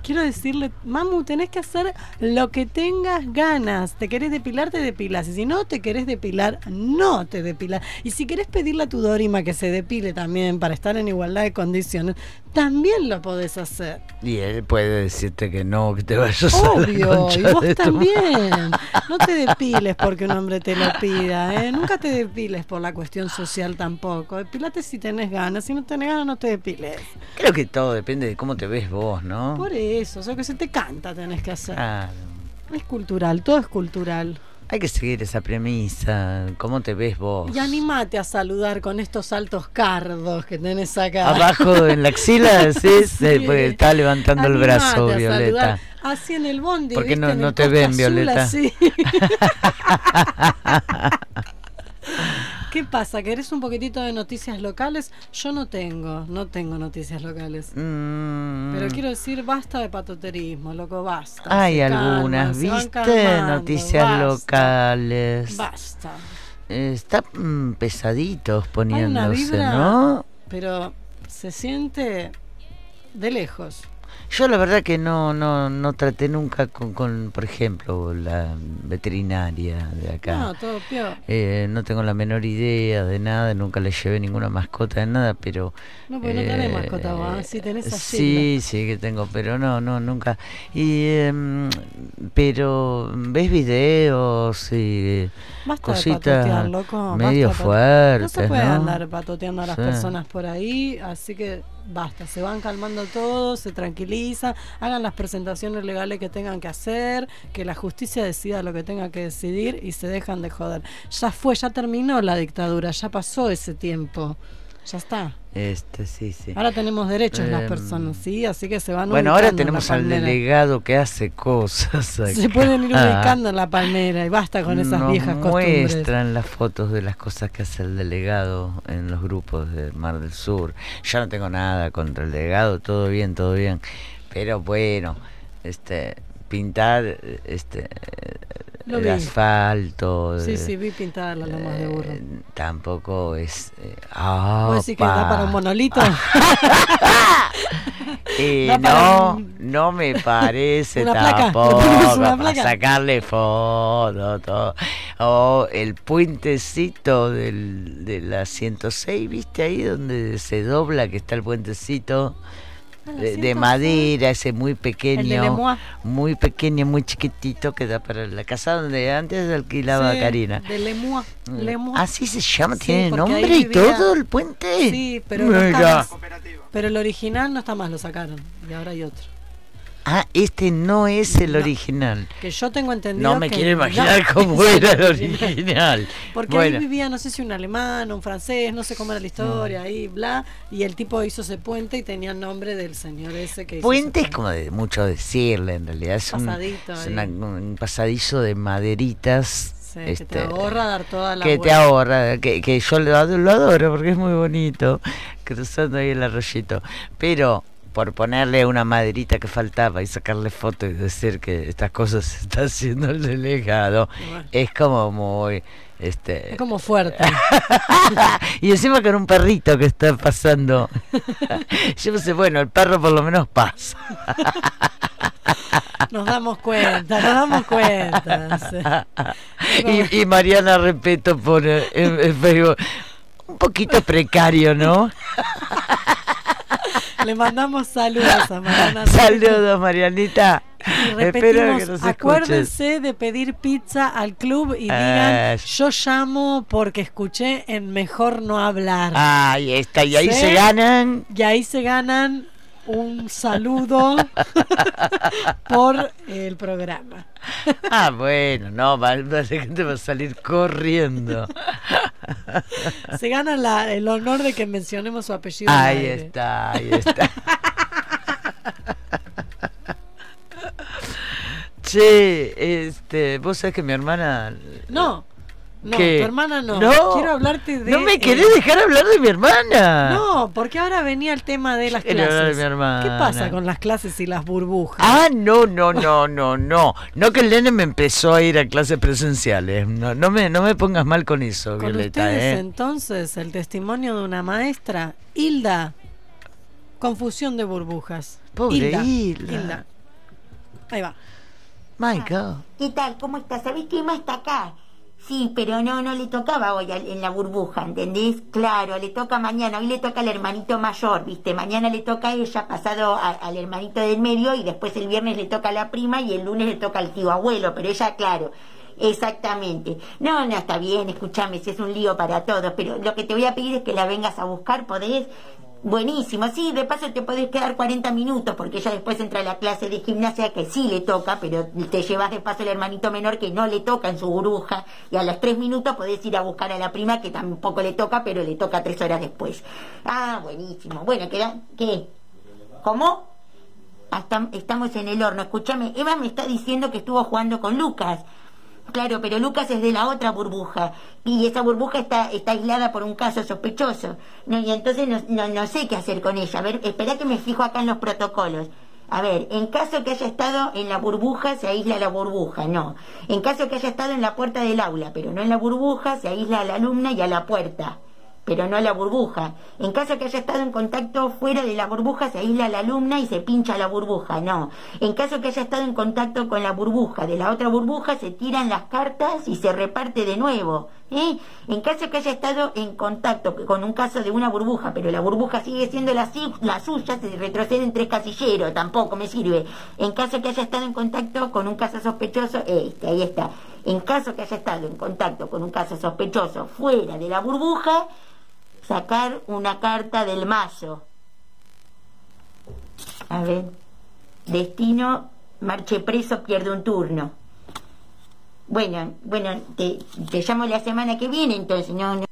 F: Quiero decirle, Mamu, tenés que hacer lo que tengas ganas. Te querés depilar, te depilas. Y si no te querés depilar, no te depilas. Y si querés pedirle a tu Dorima que se depile también para estar en igualdad de condiciones, también lo podés hacer.
A: Y él puede decirte que no, que te vayas a la
F: Obvio, y vos también. No te depiles porque un hombre te lo pida, ¿eh? Nunca te depiles por la cuestión social tampoco. Depilate si tenés ganas, si no tenés ganas no te depiles.
A: Creo que todo depende de cómo te ves vos, ¿no?
F: Por eso, o sea, que se te canta tenés que hacer.
A: Claro.
F: Es cultural, todo es cultural.
A: Hay que seguir esa premisa, cómo te ves vos.
F: Y animate a saludar con estos altos cardos que tenés acá.
A: Abajo en la axila, sí,
F: Sí.
A: porque está levantando el brazo, Violeta.
F: Así en el bondi.
A: ¿Por qué
F: ¿viste?
A: no- no te ven,
F: Azul,
A: Violeta?
F: así. ¿Qué pasa? ¿Querés un poquitito de noticias locales? Yo no tengo, no tengo noticias locales.
A: Mm.
F: Pero quiero decir, basta de patoterismo, loco, basta.
A: Hay algunas, ¿viste?
F: calmando,
A: Noticias
F: basta,
A: locales.
F: Basta.
A: Eh, Está mm, pesaditos
F: Hay una
A: poniéndose,
F: vibra,
A: ¿no?
F: pero se siente de lejos.
A: Yo la verdad que no no no traté nunca con, con por ejemplo, la veterinaria de acá.
F: No, todo peor.
A: Eh, no tengo la menor idea de nada, nunca le llevé ninguna mascota de nada, pero...
F: No, porque no tenés
A: eh,
F: mascota vos, ¿eh? sí tenés a
A: Sí, sí que tengo, pero no, no, nunca. Y, em, pero ves videos y
F: Basta
A: cositas
F: loco.
A: medio fuertes,
F: No se puede
A: ¿no?
F: andar patoteando a las
A: Sí.
F: personas por ahí, así que basta. Se van calmando todos, se tranquilizan, hagan las presentaciones legales que tengan que hacer, que la justicia decida lo que tenga que decidir y se dejan de joder. Ya fue, ya terminó la dictadura, ya pasó ese tiempo. Ya está.
A: Este, sí, sí.
F: Ahora tenemos derechos las
A: Em,
F: personas, ¿sí? Así que se van
A: Bueno, ahora tenemos al delegado que hace cosas.
F: Se
A: acá.
F: pueden ir ubicando en la palmera y basta con esas
A: Nos
F: viejas costumbres.
A: muestran las fotos de las cosas que hace el delegado en los grupos de Mar del Sur. Yo no tengo nada contra el delegado, todo bien, todo bien. Pero bueno, este pintar este
F: Lo
A: el
F: vi.
A: asfalto
F: Sí,
A: eh,
F: sí, vi pintar las lomas de burro.
A: tampoco es eh, ah,
F: ¿Vos decís que da para un monolito?
A: Eh,
F: para
A: no,
F: un-
A: no me parece
F: Una placa,
A: tampoco
F: una
A: para
F: placa.
A: sacarle foto, todo. O el puentecito del, de la 106, ¿viste ahí donde se dobla que está el puentecito?
F: Ah,
A: De, de
F: 106.
A: madera, ese muy pequeño, muy pequeño, muy chiquitito que da para la casa donde antes alquilaba
F: Sí,
A: Karina.
F: De Lemois.
A: Mm.
F: Lemois.
A: Así se llama,
F: Sí,
A: tiene nombre y todo el puente.
F: Sí, pero no está
A: Mira.
F: más. Pero el original no está más, lo sacaron. Y ahora hay otro.
A: Ah, este no es el original.
F: Que yo tengo entendido
A: No me
F: que
A: quiero imaginar
F: no,
A: cómo
F: es
A: era el original.
F: Porque
A: Bueno.
F: ahí vivía, no sé si un alemán, un francés, no sé cómo era la historia, ahí, bla. Y el tipo hizo ese puente y tenía el nombre del señor ese que hizo
A: Puente es como de mucho decirle en realidad. Es, un,
F: Pasadito
A: es
F: ahí.
A: una- un pasadizo de maderitas.
F: Sí, que te
A: este,
F: ahorra dar toda la
A: que te ahorra, que, que yo lo adoro porque es muy bonito, cruzando ahí el arroyito. Pero por ponerle una maderita que faltaba y sacarle foto y decir que estas cosas se está haciendo el delegado,
F: Bueno.
A: es como muy... Este,
F: Es como fuerte.
A: y encima con un perrito que está pasando. Yo pensé, bueno, el perro por lo menos pasa.
F: Nos damos cuenta, nos damos cuenta.
A: y, y Mariana Repeto pone en, en Facebook, un poquito precario, ¿no?
F: Le mandamos saludos a Mariana.
A: Saludos, Marianita.
F: Y
A: Espero que
F: repetimos,
A: nos escuches.
F: acuérdense de pedir pizza al club y digan,
A: Ah,
F: yo llamo porque escuché en Mejor No Hablar.
A: Ahí está, y ahí
F: ¿Sí?
A: se ganan.
F: Y ahí se ganan un saludo por el programa.
A: Ah, bueno, no, va, la gente va a salir corriendo.
F: Se gana la- el honor de que mencionemos su apellido.
A: Ahí está, ahí está. Che, este, vos sabés que mi hermana.
F: No, no,
A: ¿Qué?
F: tu hermana no.
A: No,
F: Quiero hablarte de.
A: No me
F: eh,
A: querés dejar hablar de mi hermana.
F: No, porque ahora venía el tema de las
A: Quiero hablar de
F: clases.
A: mi hermana.
F: ¿Qué pasa con las clases y las burbujas?
A: Ah, no, no, no, no, no. No que el nene me empezó a ir a clases presenciales. No, no me, no me pongas mal con eso,
F: Con
A: Violeta,
F: ustedes
A: ¿eh?
F: entonces el testimonio de una maestra, Hilda. Confusión de burbujas.
A: Pobre
F: Hilda.
A: Hilda.
F: Ahí va.
A: My God.
S: ¿Qué tal? ¿Cómo estás? ¿Sabés que está acá? Sí, pero no, no le tocaba hoy en la burbuja, ¿entendés? Claro, le toca mañana, hoy le toca al hermanito mayor, ¿viste? Mañana le toca a ella, pasado al hermanito del medio y después el viernes le toca a la prima y el lunes le toca al tío abuelo, pero ella, claro, exactamente. No, no, está bien, escúchame, si es un lío para todos, pero lo que te voy a pedir es que la vengas a buscar, ¿podés? Buenísimo, sí, de paso te podés quedar 40 minutos porque ella después entra la clase de gimnasia que sí le toca, pero te llevas de paso el hermanito menor que no le toca en su burbuja y a los 3 minutos podés ir a buscar a la prima que tampoco le toca, pero le toca 3 horas después. Ah, buenísimo. Bueno, ¿qué? ¿Qué? ¿Cómo? Hasta, estamos en el horno. Escúchame, Eva me está diciendo que estuvo jugando con Lucas. Claro, pero Lucas es de la otra burbuja y esa burbuja está, está aislada por un caso sospechoso. No, y entonces no, no, no sé qué hacer con ella. A ver, espera que me fijo acá en los protocolos. A ver, en caso que haya estado en la burbuja, se aísla la burbuja, no. En caso que haya estado en la puerta del aula, pero no en la burbuja, se aísla a la alumna y a la puerta pero no la burbuja. En caso que haya estado en contacto fuera de la burbuja, se aísla la alumna y se pincha la burbuja, no. En caso que haya estado en contacto con la burbuja de la otra burbuja, se tiran las cartas y se reparte de nuevo. ¿eh? En caso que haya estado en contacto con un caso de una burbuja, pero la burbuja sigue siendo la, suya, se retroceden tres casilleros, tampoco me sirve. En caso que haya estado en contacto con un caso sospechoso, este, ahí está. En caso que haya estado en contacto con un caso sospechoso fuera de la burbuja, sacar una carta del mazo. A ver, destino, marche preso, pierde un turno. Bueno, bueno, te, te llamo la semana que viene, entonces, no, no.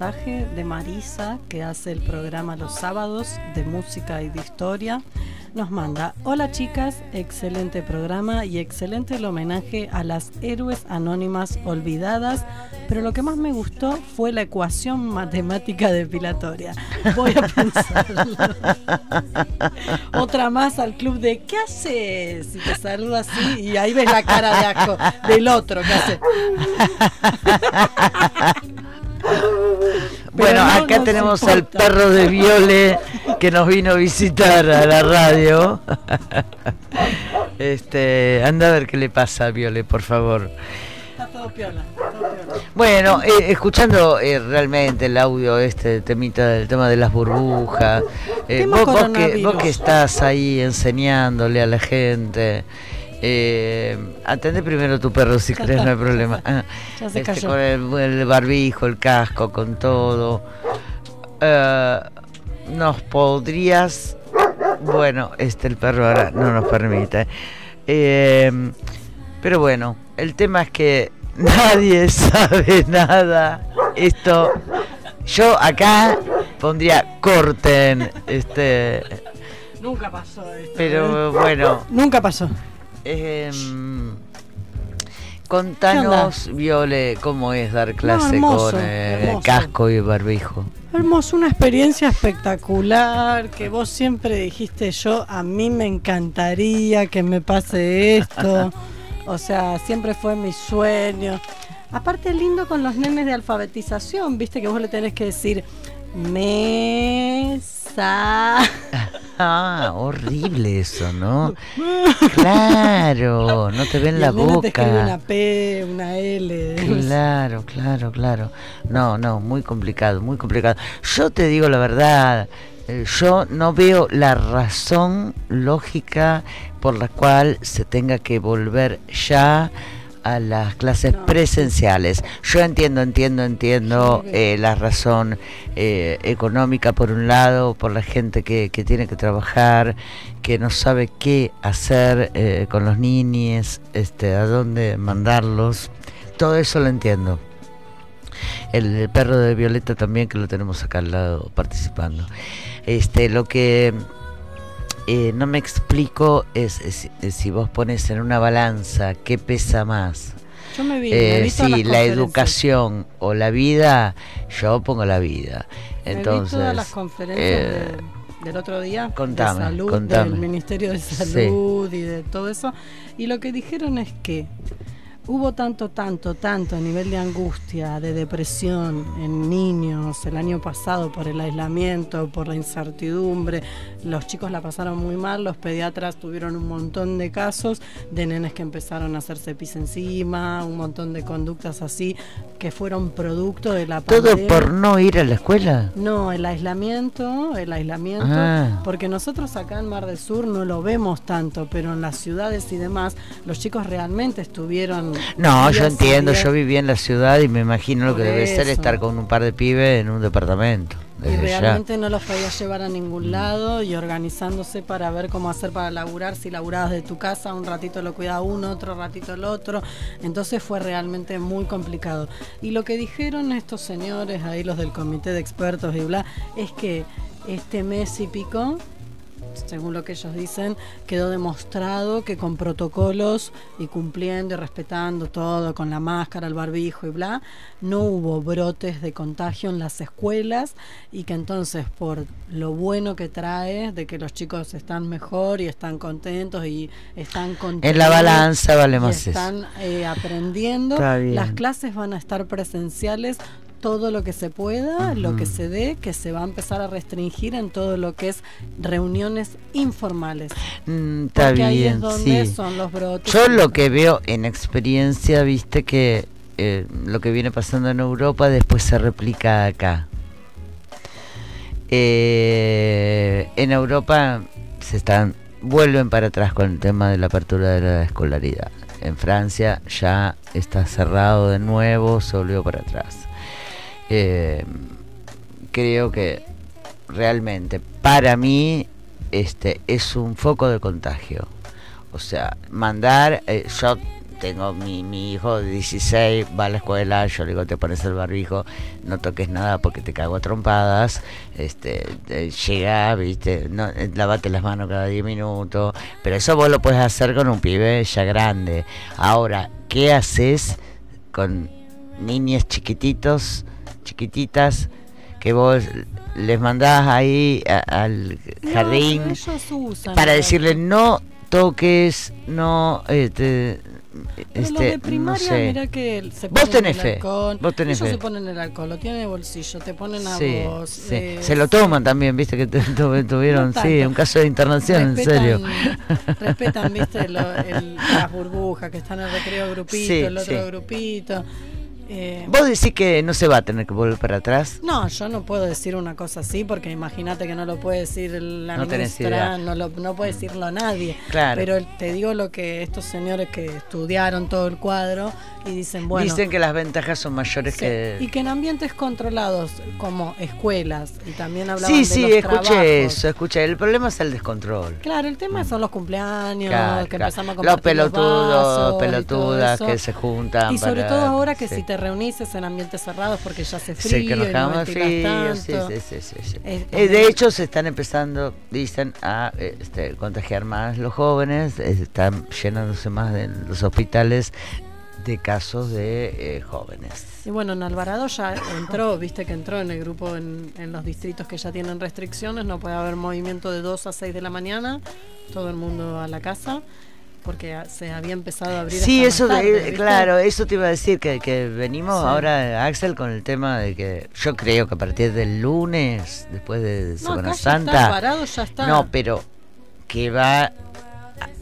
F: Mensaje de Marisa que hace el programa los sábados de música y de historia. Nos manda, hola chicas, excelente programa y excelente el homenaje a las héroes anónimas olvidadas, pero lo que más me gustó fue la ecuación matemática depilatoria. Voy a pensarlo. Otra más al club de ¿qué haces? Y te saluda así y ahí ves la cara de asco del otro que hace.
A: Bueno,
F: no
A: acá tenemos al perro de Viole que nos vino a visitar a la radio. Este, anda a ver qué le pasa a Viole, por favor.
F: Está todo piola. todo piola.
A: Bueno, eh, escuchando eh, realmente el audio este temita del tema de las burbujas, eh, vos, vos que, vos que estás ahí enseñándole a la gente, eh, atendé primero a tu perro si
F: está,
A: no hay problema. Ah,
F: Ya se
A: este,
F: cayó.
A: con el, el barbijo, el casco, con todo. Eh, ¿Nos podrías... Bueno, este el perro ahora no nos permite. Eh, pero bueno, el tema es que nadie sabe nada. Esto, yo acá pondría corten, este,
F: Nunca pasó esto.
A: pero
F: ¿eh?
A: bueno.
F: Nunca pasó.
A: Em, contanos, Viole, cómo es dar clase
F: hermoso,
A: con eh, casco y barbijo.
F: Hermoso, una experiencia espectacular que vos siempre dijiste yo, a mí me encantaría que me pase esto. O sea, siempre fue mi sueño. Aparte lindo con los nenes de alfabetización, viste que vos le tenés que decir mesa.
A: Ah, horrible eso, ¿no? Claro, no te ven
F: Y
A: la
F: nene te una
A: boca.
F: P, una L.
A: Claro, claro, claro. No, no, muy complicado, muy complicado. Yo te digo la verdad, eh, yo no veo la razón lógica por la cual se tenga que volver ya a las clases presenciales. Yo entiendo, entiendo, entiendo eh, la razón eh, económica por un lado, por la gente que, que tiene que trabajar, que no sabe qué hacer eh, con los niños, este, a dónde mandarlos. Todo eso lo entiendo. El, el perro de Violeta también, que lo tenemos acá al lado participando. Este, lo que eh, no me explico es, es- es si vos pones en una balanza qué pesa más.
F: Yo me vi,
A: Eh,
F: me vi
A: si la educación o la vida, yo pongo la vida.
F: Me vi
A: Entonces,
F: todas las conferencias
A: eh,
F: de- del otro día
A: contame,
F: de salud,
A: contame.
F: del Ministerio de
A: Sí.
F: Salud y de todo eso. Y lo que dijeron es que hubo tanto, tanto, tanto nivel de angustia, de depresión en niños el año pasado por el aislamiento, por la incertidumbre. Los chicos la pasaron muy mal, los pediatras tuvieron un montón de casos de nenes que empezaron a hacerse pis encima, un montón de conductas así que fueron producto de la
A: ¿Todo
F: pandemia.
A: por no ir a la escuela?
F: No, el aislamiento, el aislamiento,
A: Ah.
F: porque nosotros acá en Mar del Sur no lo vemos tanto, pero en las ciudades y demás, los chicos realmente estuvieron.
A: No, yo entiendo, yo viví en la ciudad y me imagino lo que debe ser estar con un par de pibes en un departamento.
F: Y
A: ya.
F: realmente no los podías llevar a ningún lado y organizándose para ver cómo hacer para laburar. Si laburabas de tu casa, un ratito lo cuidaba uno, otro ratito el otro. Entonces fue realmente muy complicado. Y lo que dijeron estos señores, ahí los del comité de expertos y bla, es que este mes y pico según lo que ellos dicen, quedó demostrado que con protocolos y cumpliendo y respetando todo, con la máscara, el barbijo y bla, no hubo brotes de contagio en las escuelas y que entonces por lo bueno que trae de que los chicos están mejor y están contentos y están contentos
A: En la balanza vale más
F: están eh, aprendiendo, las clases van a estar presenciales todo lo que se pueda, lo que se dé, que se va a empezar a restringir en todo lo que es reuniones informales.
A: Mm, está
F: Porque ahí
A: bien,
F: es donde
A: sí.
F: son los brotes.
A: Yo lo que veo en experiencia, viste que eh, lo que viene pasando en Europa después se replica acá. Eh, en Europa se están vuelven para atrás con el tema de la apertura de la escolaridad. En Francia ya está cerrado de nuevo, se volvió para atrás. Eh, creo que realmente para mí este es un foco de contagio. O sea, mandar, eh, yo tengo mi, mi hijo de 16, va a la escuela, yo le digo, te pones el barbijo, no toques nada porque te cago a trompadas, este, llega, viste, no, eh, lavate las manos cada 10 minutos, pero eso vos lo puedes hacer con un pibe ya grande. Ahora, ¿qué haces con niñas chiquititos, chiquititas, que vos les mandás ahí a- al
F: No,
A: jardín
F: pero ellos usan
A: para decirle no toques, no, este,
F: Pero
A: este,
F: los de
A: no
F: primaria,
A: sé.
F: mirá que se
A: Vos tenés
F: el
A: fe,
F: alcohol.
A: vos tenés
F: Ellos
A: fe.
F: se ponen el alcohol, lo tienen en el bolsillo, te ponen a
A: Sí,
F: vos.
A: sí.
F: eh,
A: Se lo toman también, viste que tu- tu- tuvieron,
F: No
A: sí, un caso de internación, en
F: Respetan-
A: serio.
F: Respetan, viste, lo- el- las burbujas que están en el recreo grupito,
A: Sí,
F: el otro grupito. Eh,
A: Vos decís que no se va a tener que volver para atrás.
F: no, yo no puedo decir una cosa así porque imagínate que no lo puede decir la
A: No
F: ministra, no, lo, no puede decirlo nadie.
A: Claro.
F: Pero te digo lo que estos señores que estudiaron todo el cuadro y dicen, bueno,
A: Dicen que las ventajas son mayores
F: Sí,
A: que...
F: Y que en ambientes controlados, como escuelas, y también hablaban
A: Sí,
F: de
A: sí,
F: los
A: escuché eso, escuché. El problema es el descontrol.
F: Claro, el tema son los cumpleaños,
A: Claro,
F: que
A: claro.
F: empezamos a
A: Los pelotudos, pelotudas que se juntan
F: Y sobre
A: para-
F: todo ahora que
A: sí.
F: si te reunís en ambientes cerrados porque ya hace
A: Sí,
F: frío
A: que nos
F: no
A: frío, sí, sí, sí, sí, sí.
F: Es-
A: Eh, de hecho, se están empezando, dicen, a este, contagiar más los jóvenes, eh, están llenándose más de los hospitales de casos de eh, jóvenes.
F: Y bueno, en Alvarado ya entró, viste que entró en el grupo en, en los distritos que ya tienen restricciones, no puede haber movimiento de 2 a 6 de la mañana, todo el mundo a la casa, porque se había empezado a abrir
A: Sí, eso, claro, eso te iba a decir, que, que venimos
F: Sí.
A: ahora, Axel, con el tema de que yo creo que a partir del lunes, después de Semana Santa...
F: está, Alvarado ya está.
A: No, pero que va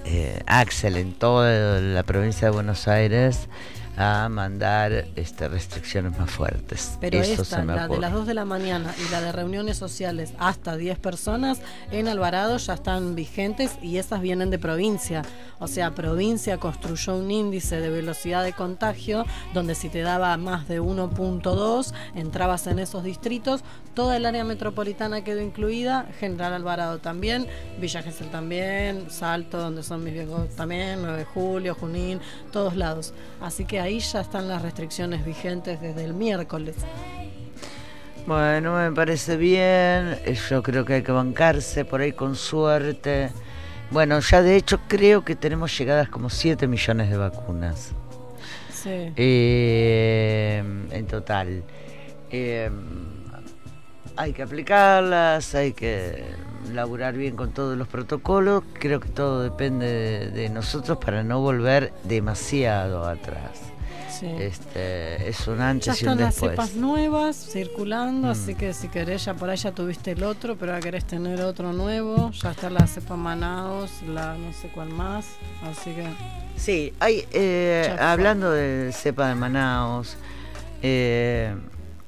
A: eh, Axel en toda la provincia de Buenos Aires a mandar este, restricciones más fuertes.
F: Pero
A: Eso
F: esta, la de las 2 de la mañana y la de reuniones sociales hasta 10 personas en Alvarado ya están vigentes y esas vienen de provincia. O sea, provincia construyó un índice de velocidad de contagio donde si te daba más de 1.2 entrabas en esos distritos. Toda el área metropolitana quedó incluida, General Alvarado también, Villa Gesell también, Salto, donde son mis viejos también, 9 de julio, Junín, todos lados. Así que ahí ya están las restricciones vigentes desde el miércoles.
A: Bueno, me parece bien. Yo creo que hay que bancarse por ahí con suerte. Bueno, ya de hecho creo que tenemos llegadas como 7 millones de vacunas.
F: Sí.
A: Eh, en total. Eh, hay que aplicarlas, hay que laburar bien con todos los protocolos. Creo que todo depende de, de nosotros para no volver demasiado atrás.
F: Sí.
A: Este, es un
F: Ya
A: antes y un
F: están las
A: después.
F: cepas nuevas circulando,
A: Mm.
F: así que si querés, ya por ahí ya tuviste el otro, pero ahora querés tener otro nuevo. Ya está la cepa Manaos, la no sé cuál más, así que.
A: Sí, hay, eh, hablando de cepa de Manaus, eh,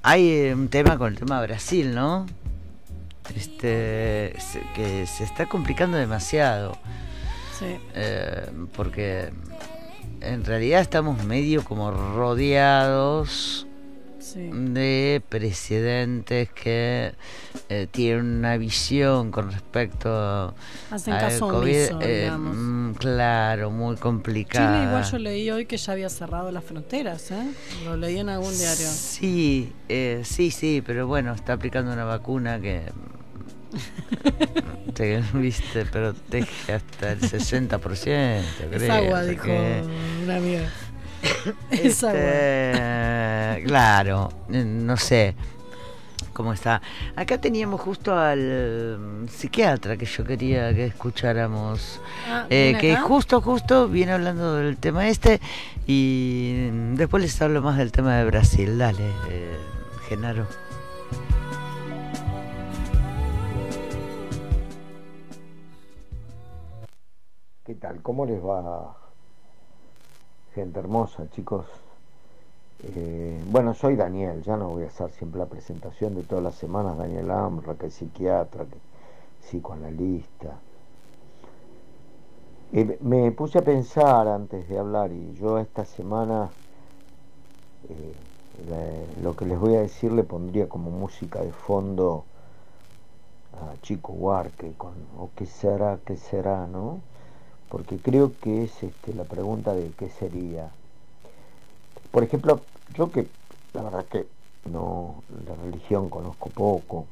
A: hay un tema con el tema de Brasil, ¿no? Este, que se está complicando demasiado.
F: Sí.
A: Eh, porque en realidad estamos medio como rodeados
F: Sí.
A: de presidentes que eh, tienen una visión con respecto a
F: Hacen
A: al COVID,
F: omiso,
A: eh, mm, claro, muy complicada.
F: Chile igual yo leí hoy que ya había cerrado las fronteras, ¿eh? Lo leí en algún diario.
A: Sí, eh, sí, sí, pero bueno, está aplicando una vacuna que te, viste, protege hasta el 60%, creo.
F: Es agua, dijo
A: que-
F: una amiga. es agua.
A: Este, claro, no sé cómo está. Acá teníamos justo al mm, psiquiatra que yo quería que escucháramos,
F: Ah,
A: eh,
F: ¿viene
A: que justo, justo viene hablando del tema este y mm, después les hablo más del tema de Brasil. Dale, eh, Genaro.
T: Tal? ¿Cómo les va? Gente hermosa, chicos. Eh, bueno, soy Daniel, ya no voy a hacer siempre la presentación de todas las semanas, Daniel Amra, que es psiquiatra, que psicoanalista. Eh, me puse a pensar antes de hablar y yo esta semana eh, lo que les voy a decir le pondría como música de fondo a Chico Huarque con ¿O qué será, qué será, no? Porque creo que es este, la pregunta de qué sería. Por ejemplo, yo que la verdad que no, la religión conozco poco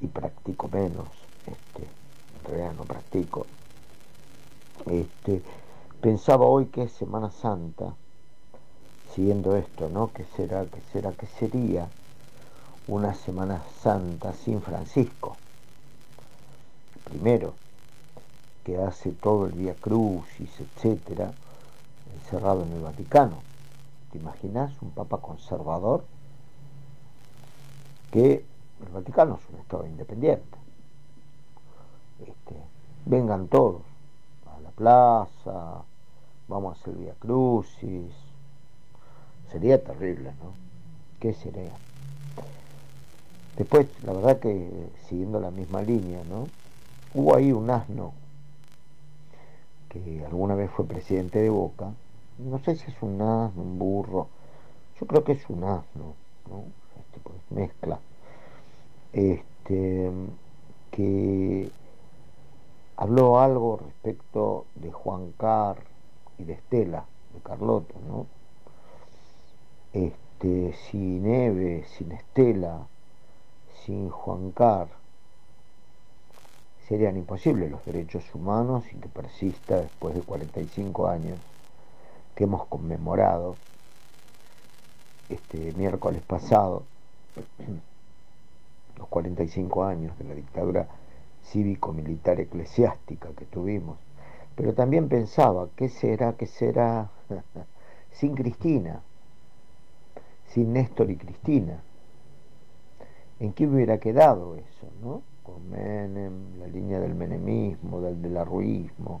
T: y practico menos, este, en realidad no practico. Este, pensaba hoy que es Semana Santa, siguiendo esto, ¿no? ¿Qué será, qué será, qué sería una Semana Santa sin Francisco? Primero, que hace todo el Vía Crucis, etcétera, encerrado en el Vaticano. ¿Te imaginas un papa conservador? Que el Vaticano es un Estado independiente. Este, vengan todos a la plaza, vamos a hacer Vía Crucis. Sería terrible, ¿no? ¿Qué sería? Después, la verdad que siguiendo la misma línea, ¿no? Hubo ahí un asno que alguna vez fue presidente de Boca, no sé si es un asno, un burro, yo creo que es un asno, ¿no? Este, pues, mezcla, este, que habló algo respecto de Juan Car y de Estela, de Carlota, ¿no? Este, sin Eve, sin Estela, sin Juan Car, serían imposibles los derechos humanos y que persista después de 45 años que hemos conmemorado este miércoles pasado los 45 años de la dictadura cívico-militar eclesiástica que tuvimos. Pero también pensaba, ¿qué será, qué será sin Cristina? Sin Néstor y Cristina. ¿En qué hubiera quedado eso, no? Menem, la línea del menemismo, del del arruismo,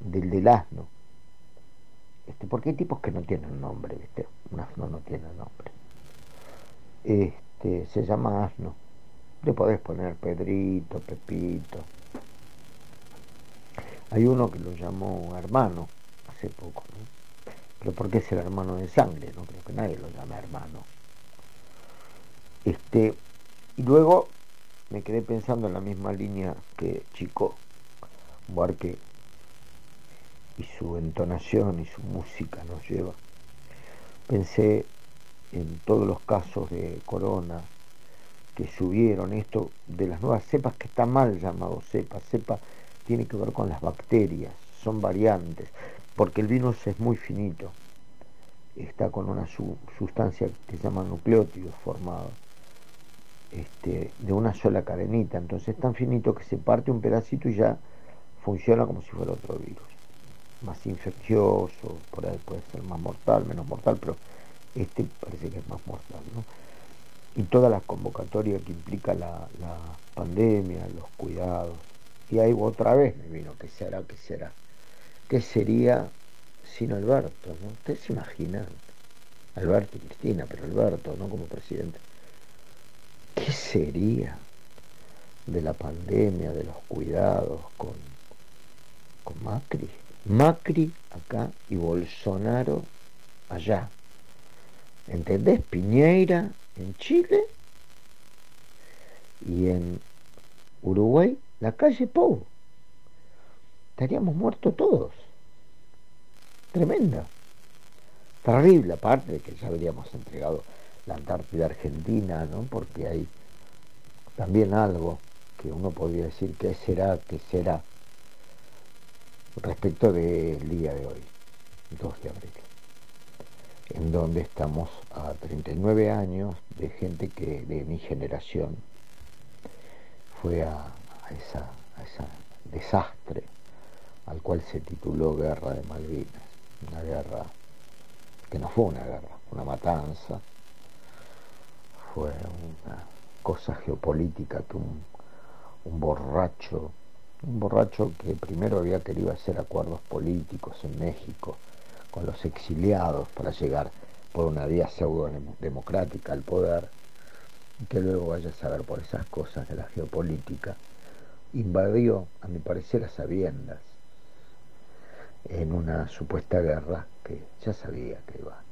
T: del del asno. Este, porque hay tipos que no tienen nombre, ¿viste? Un asno no tiene nombre. Este, se llama asno. Le podés poner Pedrito, Pepito. Hay uno que lo llamó hermano hace poco, ¿no? Pero porque es el hermano de sangre, no creo que nadie lo llame hermano. Este, y luego me quedé pensando en la misma línea que Chico Buarque y su entonación y su música nos lleva. Pensé en todos los casos de corona que subieron, esto de las nuevas cepas que está mal llamado cepa, cepa tiene que ver con las bacterias, son variantes, porque el virus es muy finito, está con una sustancia que se llama nucleótidos formados este, de una sola cadenita, entonces es tan finito que se parte un pedacito y ya funciona como si fuera otro virus, más infeccioso, por ahí puede ser más mortal, menos mortal, pero este parece que es más mortal, ¿no? Y toda la convocatoria que implica la, la pandemia, los cuidados, y ahí otra vez me vino, ¿qué será, qué será? ¿Qué sería sin Alberto? ¿no? Ustedes se imaginan, Alberto y Cristina, pero Alberto, ¿no? Como presidente ¿Qué sería de la pandemia, de los cuidados con, con Macri? Macri acá y Bolsonaro allá. ¿Entendés? Piñeira en Chile y en Uruguay la calle Pou. Estaríamos muertos todos. Tremenda. Terrible, aparte de que ya habríamos entregado la Antártida Argentina, ¿no? porque hay también algo que uno podría decir que será, que será, respecto del día de hoy, 2 de abril, en donde estamos a 39 años de gente que de mi generación fue a, a esa, ese desastre al cual se tituló Guerra de Malvinas, una guerra que no fue una guerra, una matanza, fue una cosa geopolítica que un, borracho, un borracho que primero había querido hacer acuerdos políticos en México con los exiliados para llegar por una vía pseudo democrática al poder, que luego vaya a saber por esas cosas de la geopolítica, invadió, a mi parecer, a sabiendas en una supuesta guerra que ya sabía que iba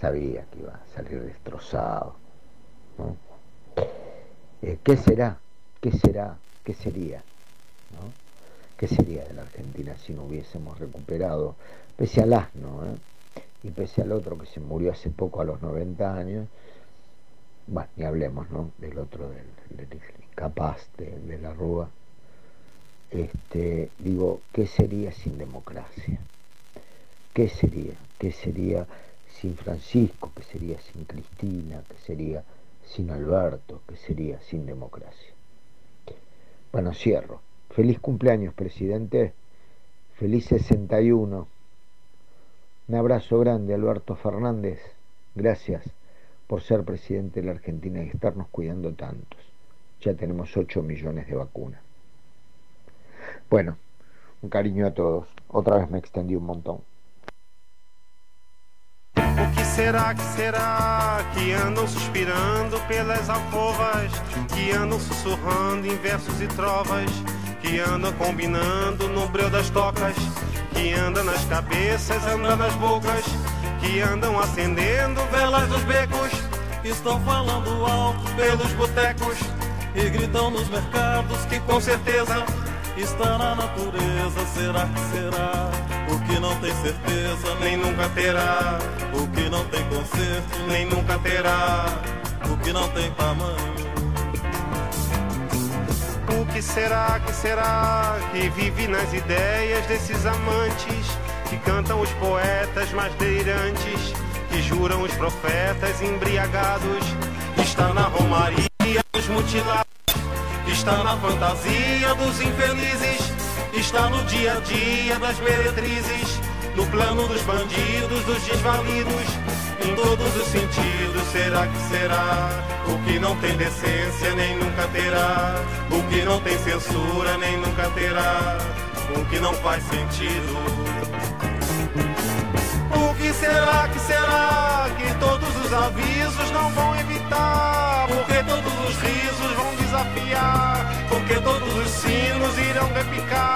T: sabía que iba a salir destrozado. Eh, ¿Qué será? ¿Qué será? ¿Qué sería? ¿Qué sería de la Argentina si no hubiésemos recuperado, pese al asno, ¿eh? y pese al otro que se murió hace poco a los 90 años, bueno, ni hablemos, ¿no? Del otro, del, del incapaz de, la Rúa. Este, digo, ¿qué sería sin democracia? ¿Qué sería? ¿Qué sería sin Francisco? ¿Qué sería sin Cristina? ¿Qué sería sin Alberto? ¿Qué sería sin democracia? Bueno, cierro. Feliz cumpleaños, presidente. Feliz 61. Un abrazo grande, Alberto Fernández. Gracias por ser presidente de la Argentina y estarnos cuidando tantos. Ya tenemos 8 millones de vacunas. Bueno, un cariño a todos. Otra vez me extendí un montón.
U: O que será, que será que andam suspirando pelas alcovas, que andam sussurrando em versos e trovas, que andam combinando no breu das tocas, que anda nas cabeças, anda nas bocas, que andam acendendo velas dos becos,
V: Estão falando alto
U: pelos botecos,
V: e gritam nos mercados que
U: com certeza
V: está na natureza. Será que será? O que não tem certeza
U: nem nunca terá,
V: O que não tem conserto
U: nem nunca terá.
V: O que não tem tamanho
U: O que será, que será que vive nas ideias desses amantes que cantam os poetas mais delirantes, que juram os profetas embriagados? Está na romaria dos mutilados, está na fantasia dos infelizes, está no dia a dia das meretrizes, no plano dos bandidos, dos desvalidos, em todos os sentidos. Será que será? O que não tem decência nem nunca terá, o que não tem censura nem nunca terá, o que não faz sentido. O que será, que será que todos os avisos não vão evitar? Porque todos os risos vão desafiar? Porque todos os sinos irão repicar?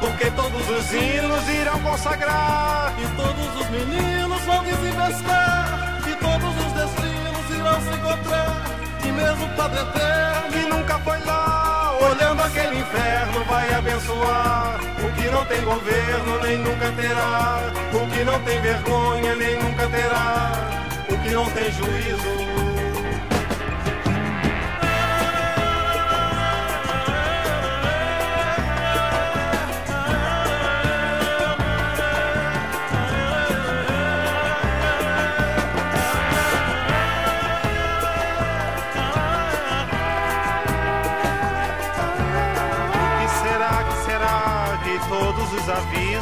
U: Porque todos os hinos irão consagrar?
V: E todos os meninos vão desinvestar E todos os destinos irão se encontrar E mesmo o Padre Eterno
U: que nunca foi lá, olhando aquele inferno, vai abençoar. O que não tem governo nem nunca terá, o que não tem vergonha nem nunca terá, o que não tem juízo. be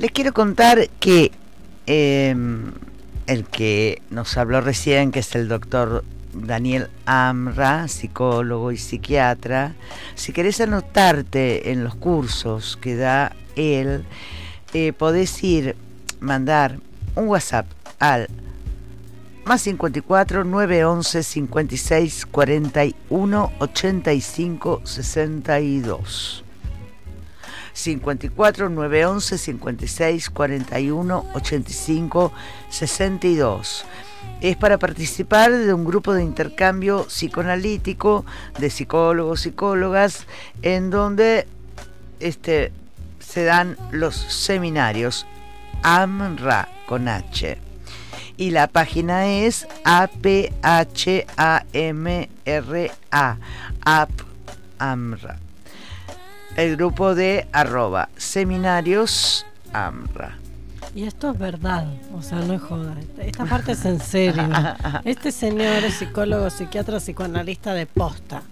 A: Les quiero contar que eh, el que nos habló recién, que es el doctor Daniel Amra, psicólogo y psiquiatra, si querés anotarte en los cursos que da él, eh, podés ir, mandar un WhatsApp al más 54 911 56 41 85 62. 54 911 56 41 85 62. Es para participar de un grupo de intercambio psicoanalítico de psicólogos, psicólogas, en donde este, se dan los seminarios AMRA con H. Y la página es A-P-H-A-M-R-A, AP AMRA el grupo de arroba seminarios AMRA.
F: Y esto es verdad, o sea, no es joda. Esta parte es en serio. Este señor es psicólogo, psiquiatra, psicoanalista de posta.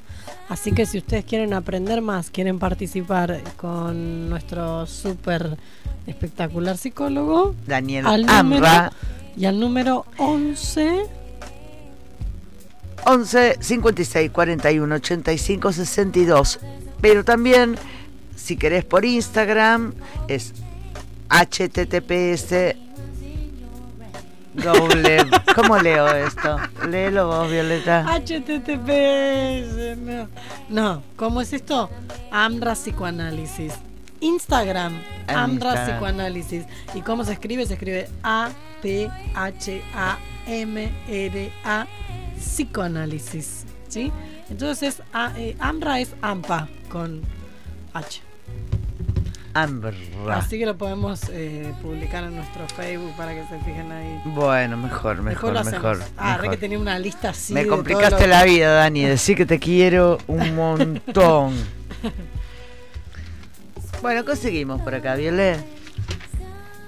F: Así que si ustedes quieren aprender más, quieren participar con nuestro súper espectacular psicólogo,
A: Daniel
F: al
A: Amra.
F: número, y al número 11
A: 11 56 41 85 62. Pero también, si querés por Instagram, es https doble. ¿Cómo leo esto? Léelo vos, Violeta.
F: HTTPS. No. no, ¿cómo es esto? Amra Psicoanálisis. Instagram,
A: Ah,
F: Amra
A: Instagram.
F: Psicoanálisis. ¿Y cómo se escribe? Se escribe A-P-H-A-M-R-A Psicoanálisis. ¿Sí? Entonces, a- eh, Amra es AMPA con H.
A: Ambra.
F: Así que lo podemos eh, publicar en nuestro Facebook para que se fijen ahí.
A: Bueno, mejor, mejor, mejor.
F: Ah, re
A: mejor.
F: que tenía una lista así.
A: Me complicaste la vida, Dani. Decir que te quiero un montón. bueno, conseguimos por acá, Violet.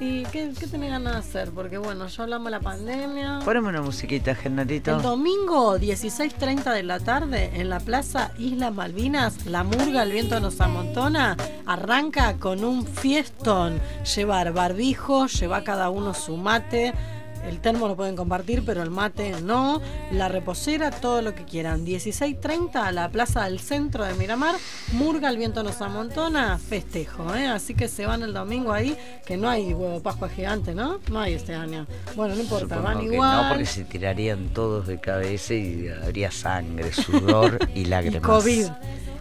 F: ¿Y qué, qué tenés ganas de hacer? Porque bueno, ya hablamos de la pandemia.
A: Poneme una musiquita, Genarito.
F: El domingo 16.30 de la tarde en la Plaza Islas Malvinas, la murga El Viento nos amontona, arranca con un fiestón. Llevar barbijo, lleva cada uno su mate. El termo lo pueden compartir, pero el mate no. La reposera, todo lo que quieran. 16.30 a la Plaza del Centro de Miramar, Murga El Viento nos amontona, festejo. ¿eh? Así que se van el domingo ahí, que no hay huevo Pascua gigante, ¿no? No hay este año. Bueno, no importa,
A: Supongo
F: van igual.
A: No, porque se tirarían todos de cabeza y habría sangre, sudor y
F: y
A: lágrimas.
F: COVID.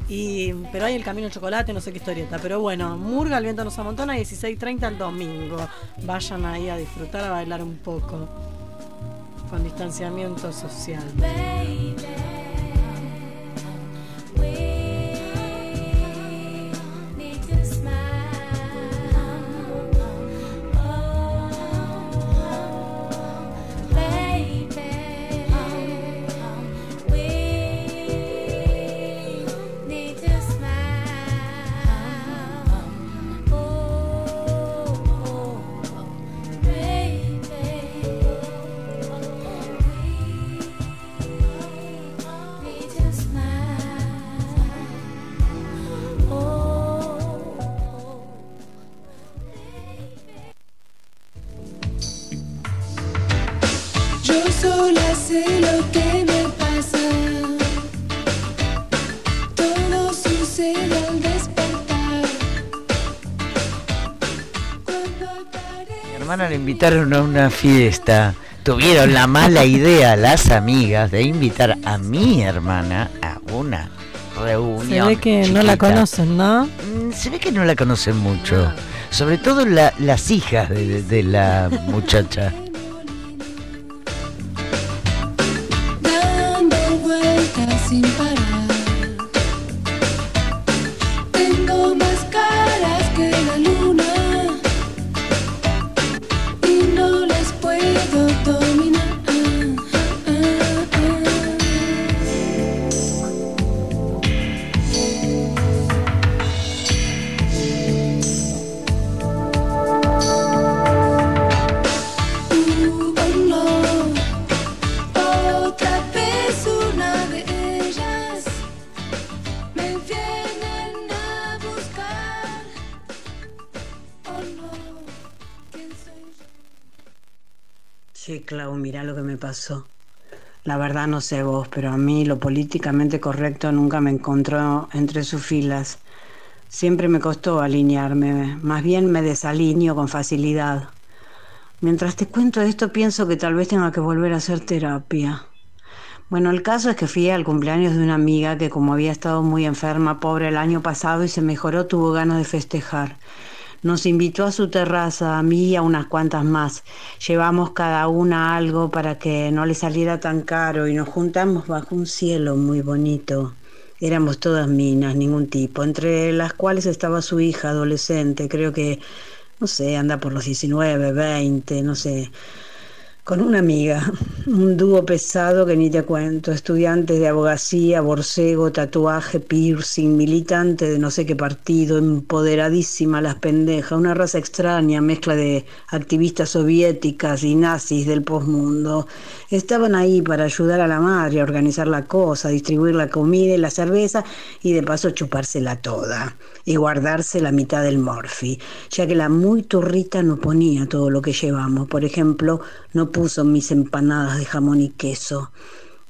F: Y, pero hay el camino al chocolate, no sé qué historieta. Pero bueno, Murga, el viento nos amontona, 16.30 el domingo. Vayan ahí a disfrutar, a bailar un poco. Con distanciamiento social.
A: Invitaron a una fiesta. Tuvieron la mala idea las amigas de invitar a mi hermana a una reunión.
F: Se ve que no la conocen, ¿no?
A: Mm, Se ve que no la conocen mucho. Sobre todo la- las hijas de, de- de la muchacha.
Q: dando vueltas sin
O: pasó. La verdad no sé vos, pero a mí lo políticamente correcto nunca me encontró entre sus filas. Siempre me costó alinearme, más bien me desalineo con facilidad. Mientras te cuento esto pienso que tal vez tenga que volver a hacer terapia. Bueno, el caso es que fui al cumpleaños de una amiga que como había estado muy enferma, pobre, el año pasado y se mejoró, tuvo ganas de festejar. Nos invitó a su terraza, a mí y a unas cuantas más. Llevamos cada una algo para que no le saliera tan caro y nos juntamos bajo un cielo muy bonito. Éramos todas minas, ningún tipo, entre las cuales estaba su hija adolescente, creo que, no sé, anda por los 19, 20, no sé. Con una amiga, un dúo pesado que ni te cuento, estudiantes de abogacía, borcego, tatuaje, piercing, militante de no sé qué partido, empoderadísima las pendejas, una raza extraña, mezcla de activistas soviéticas y nazis del posmundo. Estaban ahí para ayudar a la madre a organizar la cosa, distribuir la comida y la cerveza y de paso chupársela toda y guardarse la mitad del morfi, ya que la muy turrita no ponía todo lo que llevamos. Por ejemplo, no puso mis empanadas de jamón y queso.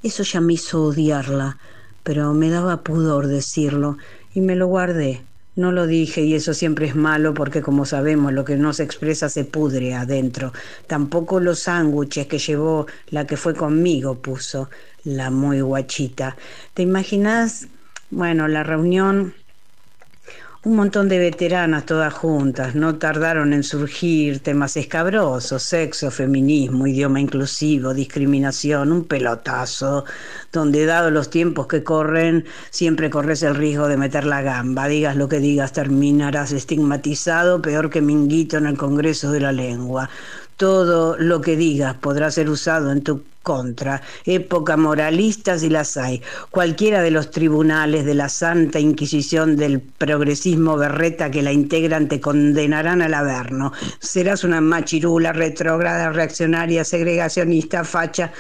O: Eso ya me hizo odiarla, pero me daba pudor decirlo y me lo guardé. No lo dije y eso siempre es malo porque como sabemos lo que no se expresa se pudre adentro. Tampoco los sándwiches que llevó la que fue conmigo puso la muy guachita. ¿Te imaginas? Bueno, la reunión un montón de veteranas todas juntas, no tardaron en surgir temas escabrosos, sexo, feminismo, idioma inclusivo, discriminación, un pelotazo, donde dado los tiempos que corren, siempre corres el riesgo de meter la gamba, digas lo que digas, terminarás estigmatizado, peor que minguito en el Congreso de la Lengua. Todo lo que digas podrá ser usado en tu contra. Época moralista si las hay. Cualquiera de los tribunales de la Santa Inquisición del progresismo berreta que la integran te condenarán al averno. Serás una machirula, retrógrada, reaccionaria, segregacionista, facha.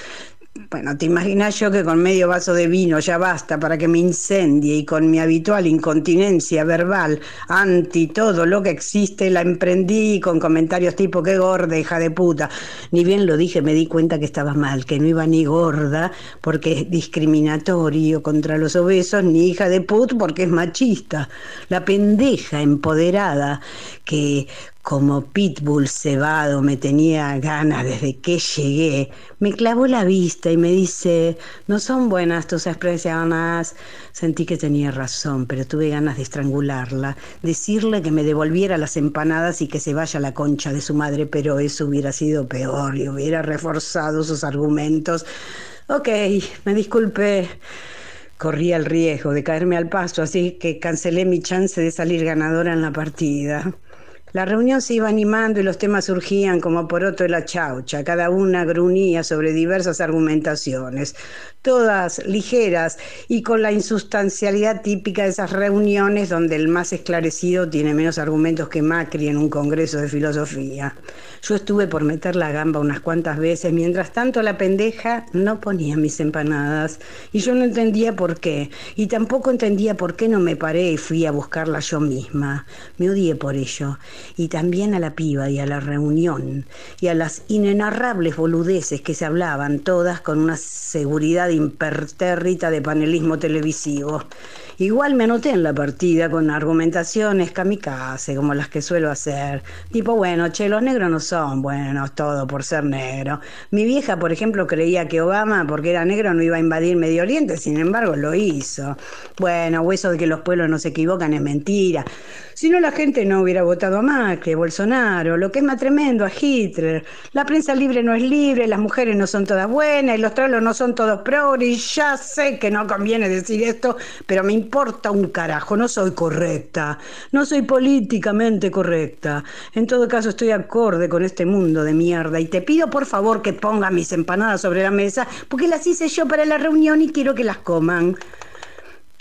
O: Bueno, te imaginas yo que con medio vaso de vino ya basta para que me incendie y con mi habitual incontinencia verbal anti todo lo que existe la emprendí con comentarios tipo qué gorda, hija de puta. Ni bien lo dije, me di cuenta que estaba mal, que no iba ni gorda porque es discriminatorio contra los obesos, ni hija de put porque es machista. La pendeja empoderada que como pitbull cebado me tenía ganas desde que llegué, me clavó la vista y me dice, no son buenas tus expresiones. Sentí que tenía razón, pero tuve ganas de estrangularla, decirle que me devolviera las empanadas y que se vaya a la concha de su madre, pero eso hubiera sido peor y hubiera reforzado sus argumentos. Ok, me disculpe. Corría el riesgo de caerme al paso, así que cancelé mi chance de salir ganadora en la partida. La reunión se iba animando y los temas surgían como por otro de la chaucha, cada una gruñía sobre diversas argumentaciones, todas ligeras y con la insustancialidad típica de esas reuniones donde el más esclarecido tiene menos argumentos que Macri en un congreso de filosofía. Yo estuve por meter la gamba unas cuantas veces, mientras tanto la pendeja no ponía mis empanadas y yo no entendía por qué, y tampoco entendía por qué no me paré y fui a buscarla yo misma. Me odié por ello y también a la piba y a la reunión y a las inenarrables boludeces que se hablaban todas con una seguridad impertérrita de panelismo televisivo. Igual me anoté en la partida con argumentaciones kamikaze, como las que suelo hacer. Tipo, bueno, che, los negros no son buenos todo por ser negro. Mi vieja, por ejemplo, creía que Obama, porque era negro, no iba a invadir Medio Oriente, sin embargo, lo hizo. Bueno, eso de que los pueblos no se equivocan es mentira. Si no, la gente no hubiera votado a Macri, Bolsonaro, lo que es más tremendo, a Hitler. La prensa libre no es libre, las mujeres no son todas buenas y los trolos no son todos progres. Ya sé que no conviene decir esto, pero me importa un carajo, no soy correcta, no soy políticamente correcta. En todo caso, estoy acorde con este mundo de mierda y te pido por favor que ponga mis empanadas sobre la mesa porque las hice yo para la reunión y quiero que las coman.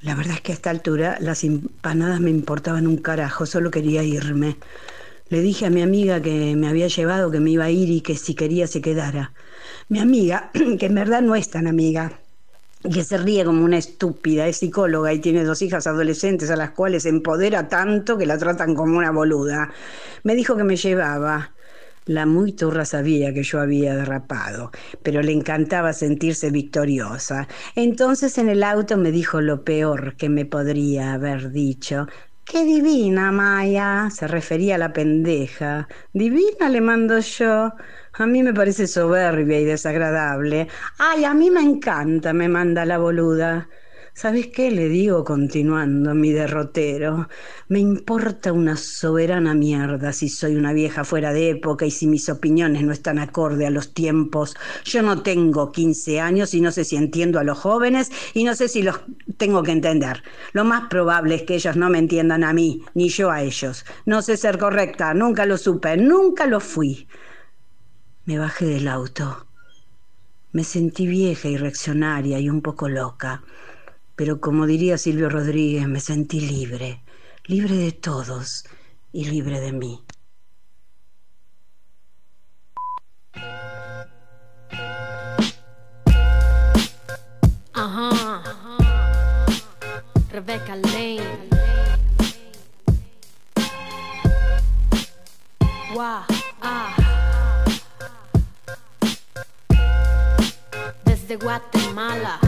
O: La verdad es que a esta altura las empanadas me importaban un carajo, solo quería irme. Le dije a mi amiga que me había llevado, que me iba a ir y que si quería se quedara. Mi amiga, que en verdad no es tan amiga, que se ríe como una estúpida, es psicóloga y tiene dos hijas adolescentes a las cuales empodera tanto que la tratan como una boluda. Me dijo que me llevaba. La muy turra sabía que yo había derrapado, pero le encantaba sentirse victoriosa. Entonces en el auto me dijo lo peor que me podría haber dicho. ¡Qué divina, Maya! Se refería a la pendeja. Divina le mando yo. A mí me parece soberbia y desagradable. Ay, a mí me encanta, me manda la boluda. ¿Sabes qué? Le digo continuando mi derrotero. Me importa una soberana mierda si soy una vieja fuera de época y si mis opiniones no están acorde a los tiempos. Yo no tengo 15 años y no sé si entiendo a los jóvenes y no sé si los tengo que entender. Lo más probable es que ellos no me entiendan a mí, ni yo a ellos. No sé ser correcta, nunca lo supe, nunca lo fui. Me bajé del auto. Me sentí vieja y reaccionaria y un poco loca, pero como diría Silvio Rodríguez, me sentí libre, libre de todos y libre de mí.
W: Ajá. Rebecca Lane. Wow. Desde Guatemala.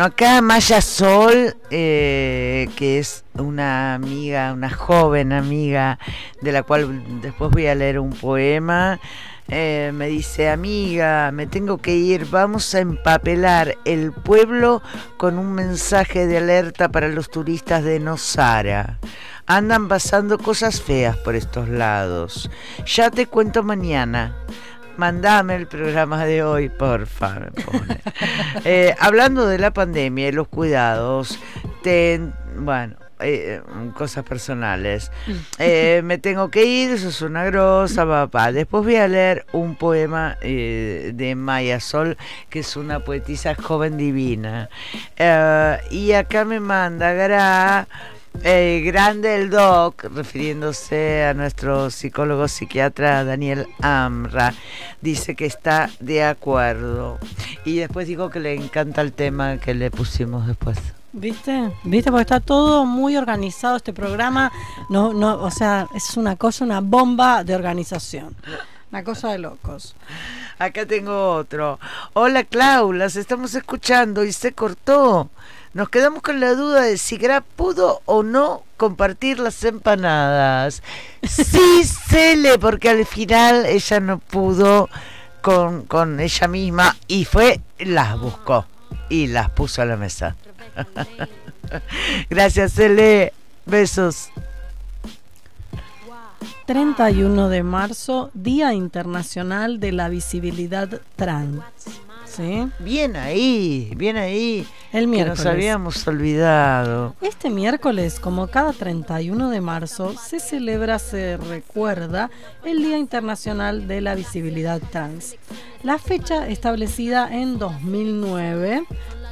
A: Bueno, acá Maya Sol, eh, que es una amiga, una joven amiga, de la cual después voy a leer un poema, eh, me dice, amiga, me tengo que ir, vamos a empapelar el pueblo con un mensaje de alerta para los turistas de Nosara. Andan pasando cosas feas por estos lados. Ya te cuento mañana. Mandame el programa de hoy, porfa, me pone. Eh, hablando de la pandemia y los cuidados, ten- bueno, eh, cosas personales. Eh, me tengo que ir, eso es una grosa, papá. Después voy a leer un poema eh, de Maya Sol, que es una poetisa joven divina. Y acá me manda Gra. Eh, grande el doc, refiriéndose a nuestro psicólogo psiquiatra Daniel Amra, dice que está de acuerdo. Y después dijo que le encanta el tema que le pusimos después.
F: ¿Viste? ¿Viste? Porque está todo muy organizado este programa. No, no, o sea, es una cosa, una bomba de organización. Una cosa de locos.
A: Acá tengo otro. Hola Clau, las estamos escuchando y se cortó. Nos quedamos con la duda de si Gra pudo o no compartir las empanadas. Sí, Cele, porque al final ella no pudo con, con ella misma y fue, las buscó y las puso a la mesa. Gracias, Cele. Besos.
F: 31 de marzo, Día Internacional de la Visibilidad Trans. ¿Sí?
A: Bien ahí, bien ahí.
F: El
A: Que
F: miércoles.
A: nos habíamos olvidado.
F: Este miércoles, como cada 31 de marzo, se celebra, se recuerda el Día Internacional de la Visibilidad Trans. La fecha establecida en 2009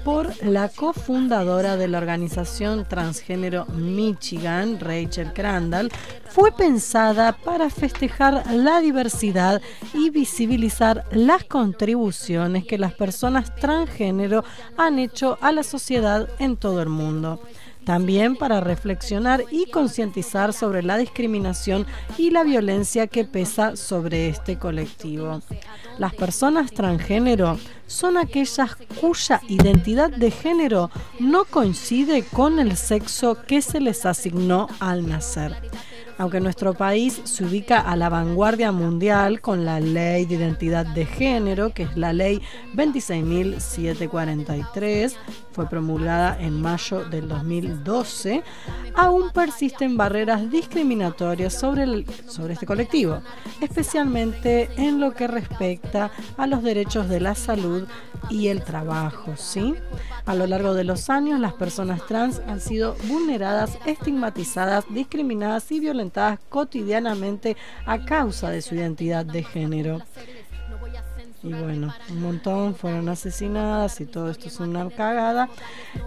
F: por la cofundadora de la organización transgénero Michigan, Rachel Crandall, fue pensada para festejar la diversidad y visibilizar las contribuciones que las personas transgénero han hecho a la sociedad en todo el mundo. También para reflexionar y concientizar sobre la discriminación y la violencia que pesa sobre este colectivo. Las personas transgénero son aquellas cuya identidad de género no coincide con el sexo que se les asignó al nacer. Aunque nuestro país se ubica a la vanguardia mundial con la ley de identidad de género, que es la ley 26.743, fue promulgada en mayo del 2012, aún persisten barreras discriminatorias sobre, el- sobre este colectivo, especialmente en lo que respecta a los derechos de la salud y el trabajo. ¿sí? A lo largo de los años, las personas trans han sido vulneradas, estigmatizadas, discriminadas y violentadas cotidianamente a causa de su identidad de género. Y bueno, un montón fueron asesinadas y todo esto es una cagada.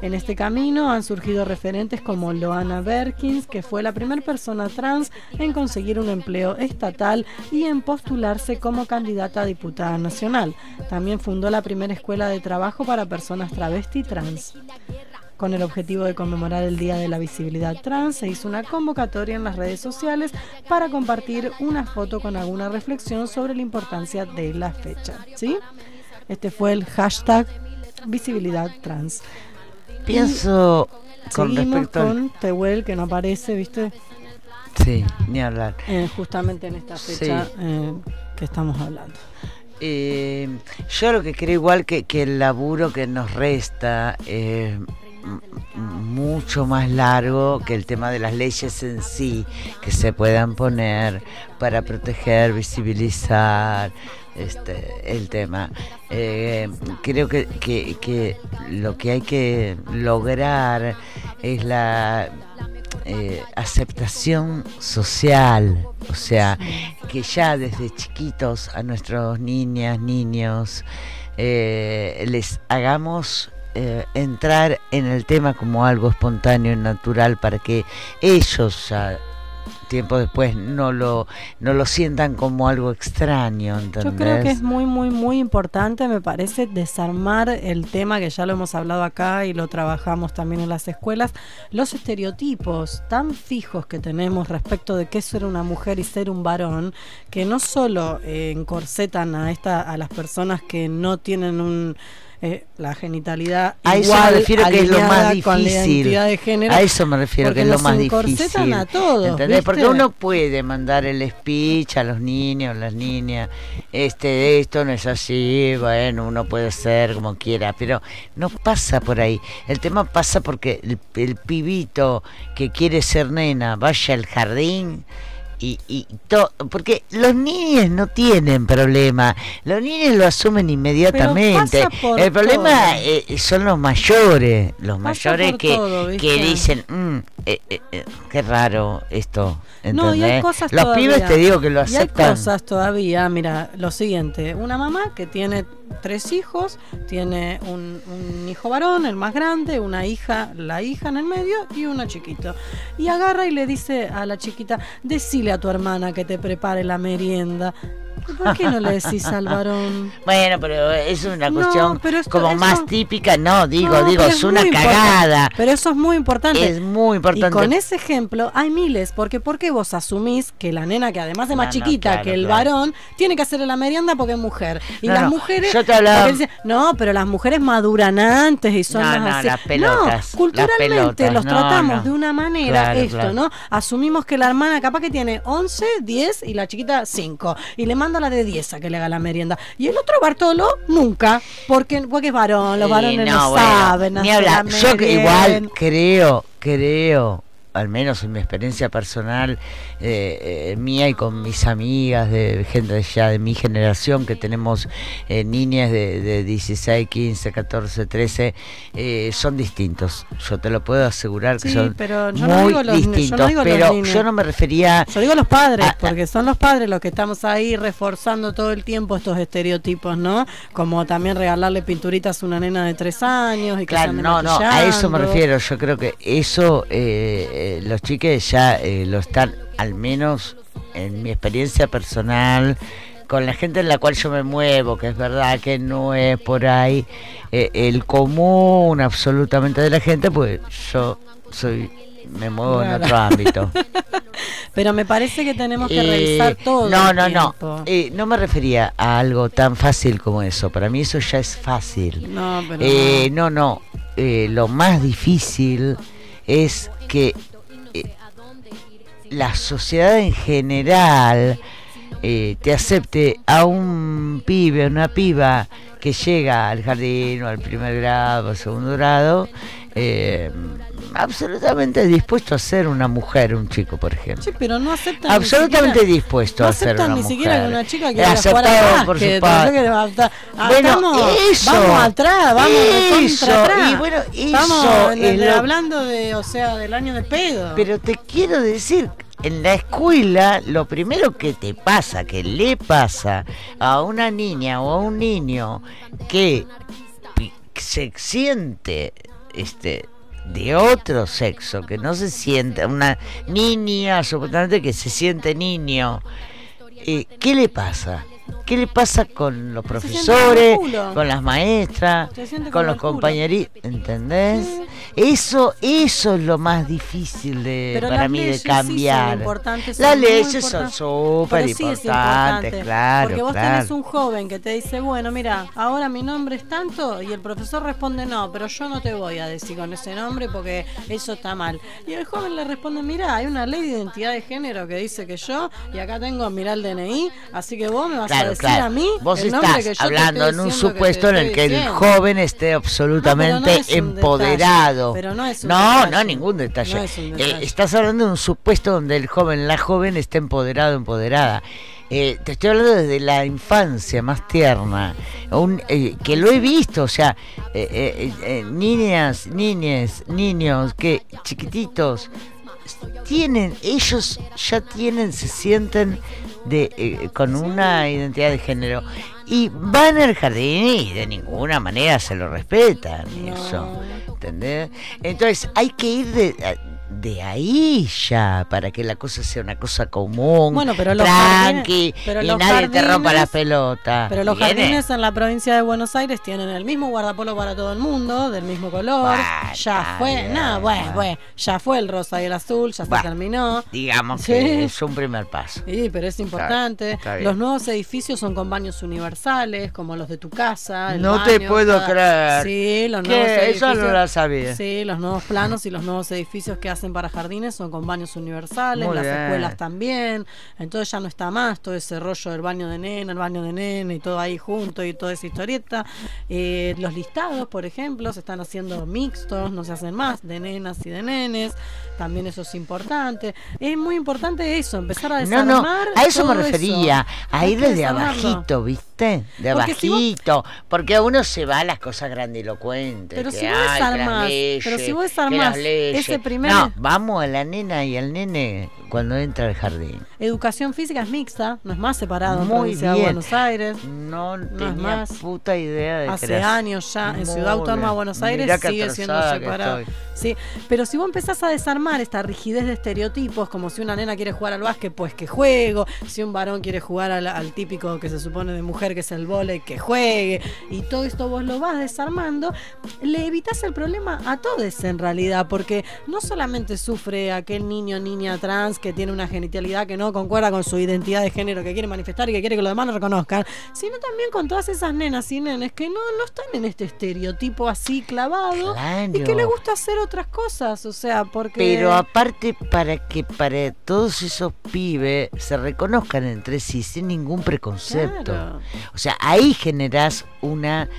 F: En este camino han surgido referentes como Loana Berkins, que fue la primera persona trans en conseguir un empleo estatal y en postularse como candidata a diputada nacional. También fundó la primera escuela de trabajo para personas travesti trans. Con el objetivo de conmemorar el Día de la Visibilidad Trans, se hizo una convocatoria en las redes sociales para compartir una foto con alguna reflexión sobre la importancia de la fecha. ¿sí? Este fue el hashtag Visibilidad Trans.
A: Pienso
F: Y
A: con respecto al-
F: con Tehuel, que no aparece, ¿viste?
A: Sí, ni hablar.
F: Eh, justamente en esta fecha
A: Sí.
F: eh, que estamos hablando.
A: Eh, yo lo que creo igual que, que el laburo que nos resta mucho más largo que el tema de las leyes en sí que se puedan poner para proteger, visibilizar este, el tema. Eh, creo que, que, que lo que hay que lograr es la eh, aceptación social, o sea, que ya desde chiquitos a nuestros niñas, niños, eh, les hagamos eh, entrar en el tema como algo espontáneo y natural para que ellos ya tiempo después no lo no lo sientan como algo extraño
F: Yo creo que
A: ¿entendés?
F: es muy, muy, muy importante, me parece, desarmar el tema que ya lo hemos hablado acá y lo trabajamos también en las escuelas, los estereotipos tan fijos que tenemos respecto de qué ser una mujer y ser un varón, que no solo eh, encorsetan a, esta, a las personas que no tienen un... eh, la genitalidad
A: A eso me
F: igual,
A: refiero que es lo más difícil.
F: identidad de género,
A: a eso me refiero que es lo más difícil.
F: a todos,
A: ¿entendés? Porque uno puede mandar el speech a los niños, las niñas, este, esto no es así, bueno, uno puede ser como quiera, pero no pasa por ahí. El tema pasa porque el, el pibito que quiere ser nena vaya al jardín y, y to- porque los niños no tienen problema, los niños lo asumen inmediatamente. El problema eh, son los mayores, los
F: Pasa
A: mayores que,
F: todo,
A: que dicen, "Mm, eh, eh, qué raro esto.
F: No, y hay
A: ¿entendés?
F: cosas
A: los
F: todavía.
A: pibes te digo que lo
F: Y hay
A: aceptan.
F: cosas todavía, mira, lo siguiente, una mamá que tiene tres hijos, tiene un, un hijo varón, el más grande, una hija, la hija en el medio y uno chiquito. Y agarra y le dice a la chiquita, decile a tu hermana que te prepare la merienda. ¿Y ¿Por qué no le decís al varón?
A: Bueno, pero es una
F: No,
A: cuestión
F: pero esto-
A: como
F: eso-
A: más típica, no, digo,
F: No,
A: digo, es una cagada.
F: importante. Pero eso es muy importante.
A: Es muy importante.
F: Y con ese ejemplo hay miles, porque ¿por qué vos asumís que la nena, que además es más
A: No,
F: chiquita
A: claro,
F: que el
A: claro.
F: varón, tiene que hacerle la merienda porque es mujer? Y las mujeres...
A: yo te hablaba-
F: dicen, no, pero las mujeres maduran antes y son
A: No,
F: más
A: no,
F: así.
A: las pelotas,
F: No, culturalmente
A: las pelotas,
F: los tratamos de una manera
A: Claro,
F: esto. ¿no? Asumimos que la hermana capaz que tiene 11, 10 y la chiquita 5. Y le manda la de 10 a que le haga la merienda. Y el otro Bartolo, nunca. Porque, porque es varón, los
A: Sí,
F: varones no,
A: bueno,
F: saben
A: ni hablar.
F: la
A: Yo que igual creo, creo, al menos en mi experiencia personal, eh, eh, mía y con mis amigas de gente ya de mi generación, que tenemos eh, niñas de, de 16, 15, 14, 13, eh, son distintos. Yo te lo puedo asegurar que
F: Sí,
A: son
F: pero yo no
A: muy
F: digo los ni- yo no
A: distintos.
F: digo
A: pero yo no me refería
F: Yo digo los padres, porque son los padres los que estamos ahí reforzando todo el tiempo estos estereotipos, ¿no? Como también regalarle pinturitas a una nena de tres años y que
A: Claro, no, no, a eso me refiero. Yo creo que eso eh, eh, los chiques ya eh, lo están, al menos en mi experiencia personal, con la gente en la cual yo me muevo, que es verdad que no es por ahí eh, el común absolutamente de la gente, pues yo soy me muevo en otro ámbito.
F: Pero me parece que tenemos que
A: Eh,
F: revisar todo.
A: No, no, no. Eh, no me refería a algo tan fácil como eso. Para mí eso ya es fácil.
F: No, pero
A: Eh, no, no. Lo más difícil es que la sociedad en general eh, te acepte a un pibe, a una piba que llega al jardín o al primer grado, segundo grado, eh, absolutamente dispuesto a ser una mujer, un chico, por ejemplo.
F: Sí, pero no aceptan
A: Absolutamente
F: siquiera,
A: dispuesto
F: no
A: a ser
F: aceptan
A: una
F: ni siquiera
A: mujer.
F: que una chica
A: Eh,
F: quiera jugar al
A: por su padre.
F: a
A: Bueno, eso.
F: vamos atrás, vamos
A: Eso,
F: atrás.
A: y bueno, eso
F: de-
A: lo-
F: hablando de, o sea, del año de pedo.
A: Pero te quiero decir, en la escuela lo primero que te pasa, que le pasa a una niña o a un niño que se siente este de otro sexo, que no se siente, una niña supuestamente que se siente niño, eh, ¿qué le pasa? ¿Qué le pasa con los profesores, con las maestras, con los compañeritos? ¿Entendés? Eso, eso es lo más difícil de,
F: Pero
A: para mí de
F: leyes sí
A: cambiar.
F: son
A: las leyes son súper
F: sí
A: importantes,
F: importante,
A: claro,
F: Porque vos
A: claro.
F: tenés un joven que te dice, bueno, mira, ahora mi nombre es tanto, y el profesor responde, no, pero yo no te voy a decir con ese nombre porque eso está mal. Y el joven le responde, mira, hay una ley de identidad de género que dice que yo, y acá tengo, mira el DNI, así que vos me vas a decir
A: claro.
F: a mí
A: Vos estás hablando en un supuesto en el que el joven esté absolutamente
F: No, pero no es un
A: empoderado.
F: detalle, pero no es un
A: no,
F: detalle.
A: no, ningún detalle.
F: Es
A: Eh,
F: detalle.
A: estás hablando de un supuesto donde el joven, la joven esté empoderado, empoderada. Eh, te estoy hablando desde la infancia más tierna, un, eh, que lo he visto, o sea, eh, niñas, niñes, niños, que chiquititos, tienen, ellos ya tienen, se sienten de, eh, con una identidad de género y van al jardín y de ninguna manera se lo respetan eso, ¿entendés? Entonces hay que ir de, de ahí ya para que la cosa sea una cosa común,
F: Bueno, pero los
A: tranqui
F: jardines- pero
A: y
F: los
A: nadie te rompa la pelota.
F: Pero los
A: ¿Viene?
F: jardines en la provincia de Buenos Aires tienen el mismo guardapolo para todo el mundo, del mismo color. ya fue, no, bueno, bueno, ya fue el rosa y el azul, ya se terminó.
A: Digamos
F: Sí.
A: que es un primer paso.
F: Sí, pero es importante.
A: está
F: los nuevos edificios son con baños universales, como los de tu casa. el
A: No te puedo creer.
F: Sí, los nuevos
A: Eso
F: edificios.
A: no la sabía.
F: Sí, los nuevos planos y los nuevos edificios que hacen hacen para jardines son con baños universales,
A: Muy
F: las
A: bien.
F: escuelas también. Entonces ya no está más todo ese rollo del baño de nena, el baño de nene y todo ahí junto y toda esa historieta. Eh, los listados, por ejemplo, se están haciendo mixtos, no se hacen más de nenas y de nenes. También eso es importante. Es muy importante eso, empezar a
A: No,
F: desarmar.
A: no, a eso me refería, a
F: Hay
A: ir desde abajito, ¿viste? De
F: Porque si vos-
A: abajito, porque a uno se va a las cosas grandilocuentes.
F: Pero
A: que,
F: si vos desarmás, pero si vos desarmás ese primer-
A: No, vamos a la nena y al nene cuando entra al jardín.
F: Educación física es mixta, no es más separado en
A: Muy
F: de
A: bien.
F: Buenos Aires.
A: No,
F: No es
A: tenía
F: más.
A: puta idea de
F: Hace años ya en
A: Muy
F: Ciudad Autónoma de. Buenos Aires sigue siendo separado. Sí, pero si vos empezás a desarmar esta rigidez de estereotipos, como si una nena quiere jugar al básquet, pues que juego, si un varón quiere jugar al, al típico que se supone de mujer que es el vóley, que juegue, y todo esto vos lo vas desarmando, le evitas el problema a todos en realidad, porque no solamente sufre aquel niño o niña trans que tiene una genitalidad que no concuerda con su identidad de género, que quiere manifestar y que quiere que los demás lo reconozcan, sino también con todas esas nenas y nenes que no, no están en este estereotipo así clavado y que le gusta hacer otras cosas, o sea, porque...
A: Pero aparte para que para todos esos pibes se reconozcan entre sí sin ningún preconcepto.
F: Claro.
A: O sea, ahí generás una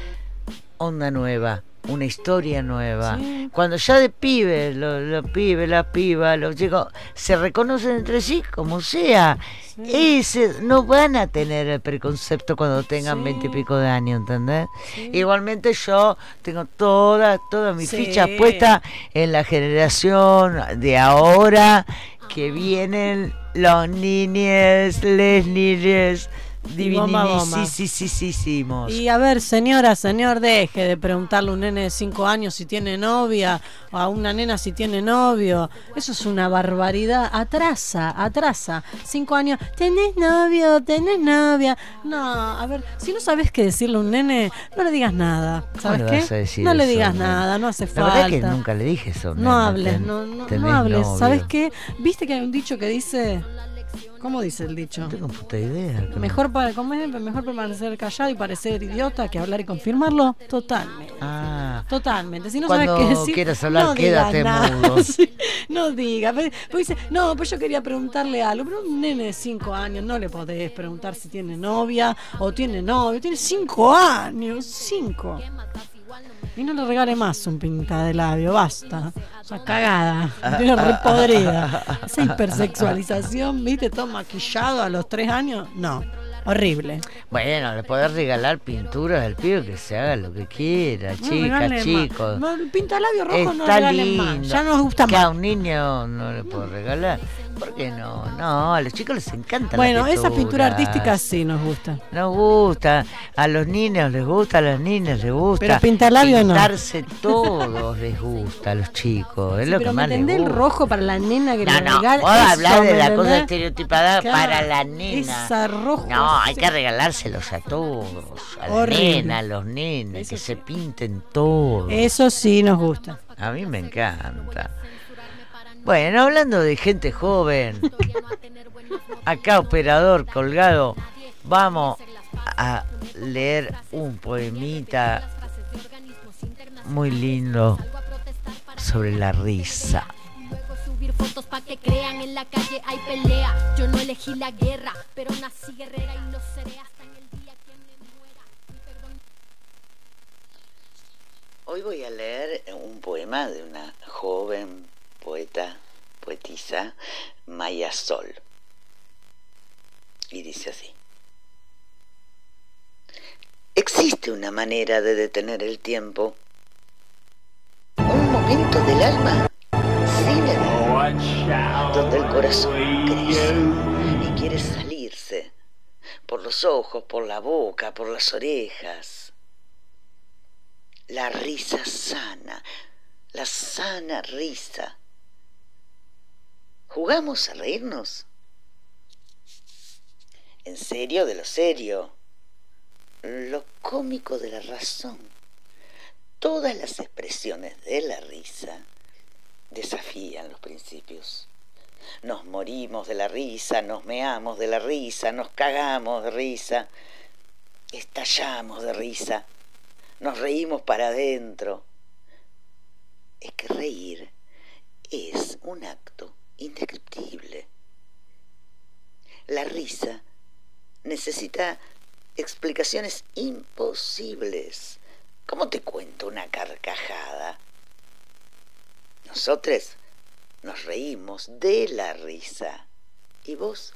A: onda nueva, una historia nueva.
F: Sí.
A: Cuando ya de pibes, los, los pibes, las pibas, los chicos, se reconocen entre sí como sea. Ese, no van a tener el preconcepto cuando tengan
F: Sí.
A: veinte y pico de años, ¿entendés? Igualmente yo tengo toda, toda mi
F: Sí.
A: ficha puesta en la generación de ahora que vienen los niñes, les niñes, Divinisísimos.
F: Y a ver, señora, señor, deje de preguntarle a un nene de 5 años si tiene novia o a una nena si tiene novio. Eso es una barbaridad. Atrasa, atrasa. 5 años, ¿tenés novio? ¿Tenés novia? No, a ver, si no sabes qué decirle a un nene, no le digas nada. ¿Sabes qué? no le digas nada, no hace
A: La
F: falta.
A: verdad que nunca le dije eso.
F: No hables,
A: ten-
F: no, no, no hables.
A: novio.
F: ¿Sabes qué? ¿Viste que hay un dicho que dice... ¿Cómo dice el dicho?
A: No tengo puta idea.
F: Mejor, para, ¿cómo es? Mejor permanecer callado y parecer idiota que hablar y confirmarlo. Totalmente.
A: Ah,
F: Totalmente. Si no
A: Cuando
F: sabes qué decir,
A: quieras hablar,
F: no
A: quédate mudo.
F: Sí, no digas. Pues pues dice, no, pues yo quería preguntarle algo. Pero un nene de 5 años no le podés preguntar si tiene novia o tiene novio. Tiene 5 años. 5. Y no le regale más un pinta de labio, basta. Esa cagada. Tiene re podrida. Esa hipersexualización, ¿viste? Todo maquillado a los 3 años. No. Horrible.
A: Bueno, le podés regalar pinturas al pibe que se haga lo que quiera,
F: No
A: chicas,
F: más.
A: chicos.
F: No, pintalabio rojo no
A: Está
F: regalen más.
A: lindo.
F: Ya nos gusta
A: que
F: más.
A: a un niño no le puedo regalar. ¿Por qué no? No, a los chicos les encanta
F: Bueno,
A: la
F: esa pintura artística sí nos gusta.
A: Nos gusta, a los niños les gusta, a las niñas les gusta.
F: Pero pintalabio no.
A: Pintarse todos les gusta a los chicos, es
F: Sí,
A: lo
F: pero
A: que más les
F: entendés el
A: gusta.
F: rojo para la nena que
A: No,
F: le
A: no,
F: regala.
A: vos
F: Eso,
A: hablás de
F: ¿me
A: la cosa estereotipada
F: Claro,
A: para la nena.
F: Esa rojo.
A: No, hay
F: sí.
A: que regalárselos a todos, a la nena, a los nenes, que se pinten todos.
F: Eso sí nos gusta.
A: A mí me encanta. Bueno, hablando de gente joven, acá operador colgado, vamos a leer un poemita muy lindo sobre la risa.
W: Subir fotos pa' que crean en la calle hay pelea. Yo no elegí la guerra, pero nací guerrera y lo seré hasta en el día que me muera. Mi perdón
G: Hoy voy a leer un poema de una joven poeta, poetisa, Maya Sol. Y dice así. Existe una manera de detener el tiempo. Un momento del alma donde el corazón crece y quiere salirse por los ojos, por la boca, por las orejas. La risa sana, la sana risa. ¿Jugamos a reírnos? En serio de lo serio, lo cómico de la razón. Todas las expresiones de la risa desafían los principios. Nos morimos de la risa, nos meamos de la risa, nos cagamos de risa, estallamos de risa, nos reímos para adentro. Es que reír es un acto indescriptible. La risa necesita explicaciones imposibles. ¿Cómo te cuento una carcajada? Nosotros nos reímos de la risa. ¿Y vos?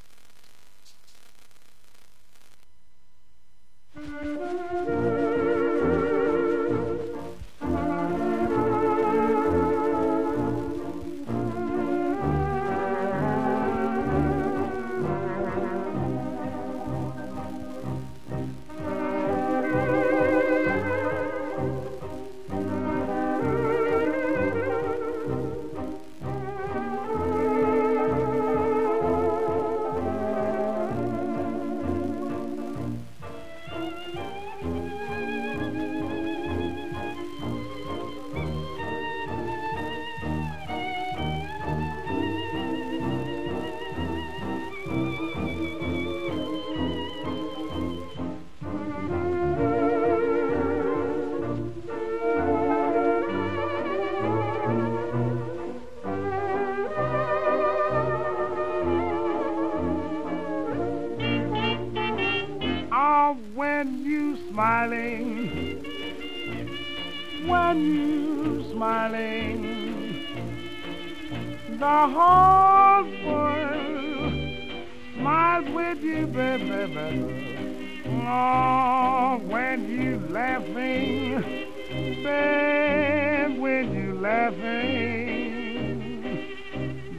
V: The whole world smiles with you, baby. Oh, when you laughing, babe, when you laughing,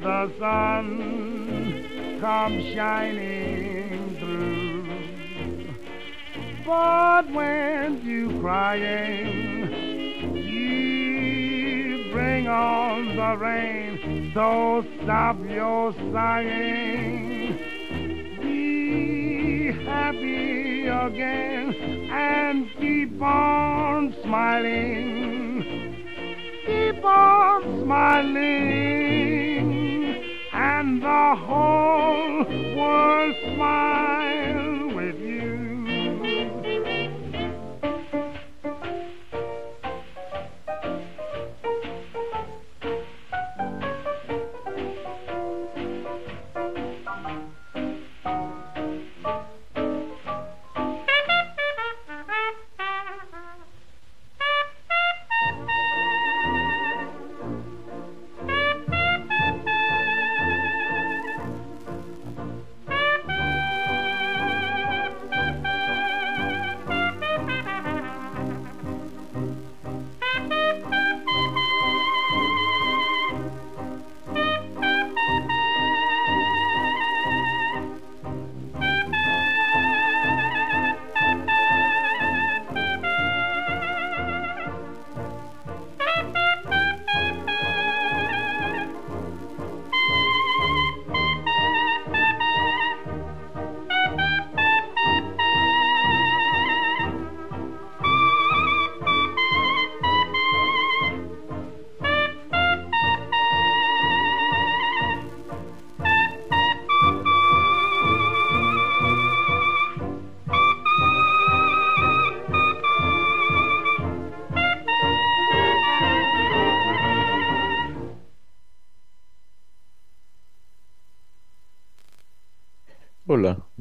V: the sun comes shining through. But when you crying, you bring on the rain. So stop your sighing. Be happy again and keep on smiling. Keep on smiling, and the whole world smile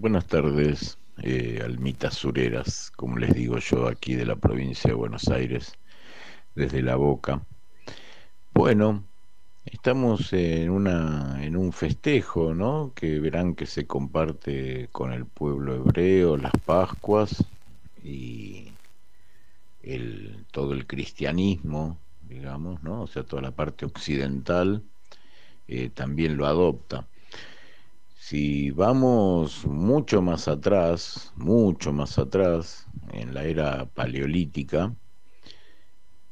X: buenas tardes, eh, almitas sureras, como les digo yo aquí de la provincia de Buenos Aires, desde La Boca. Bueno, estamos en una en un festejo, ¿no? Que verán que se comparte con el pueblo hebreo las Pascuas y el todo el cristianismo, digamos, ¿no? O sea, toda la parte occidental eh, también lo adopta. Si vamos mucho más atrás, mucho más atrás, en la era paleolítica,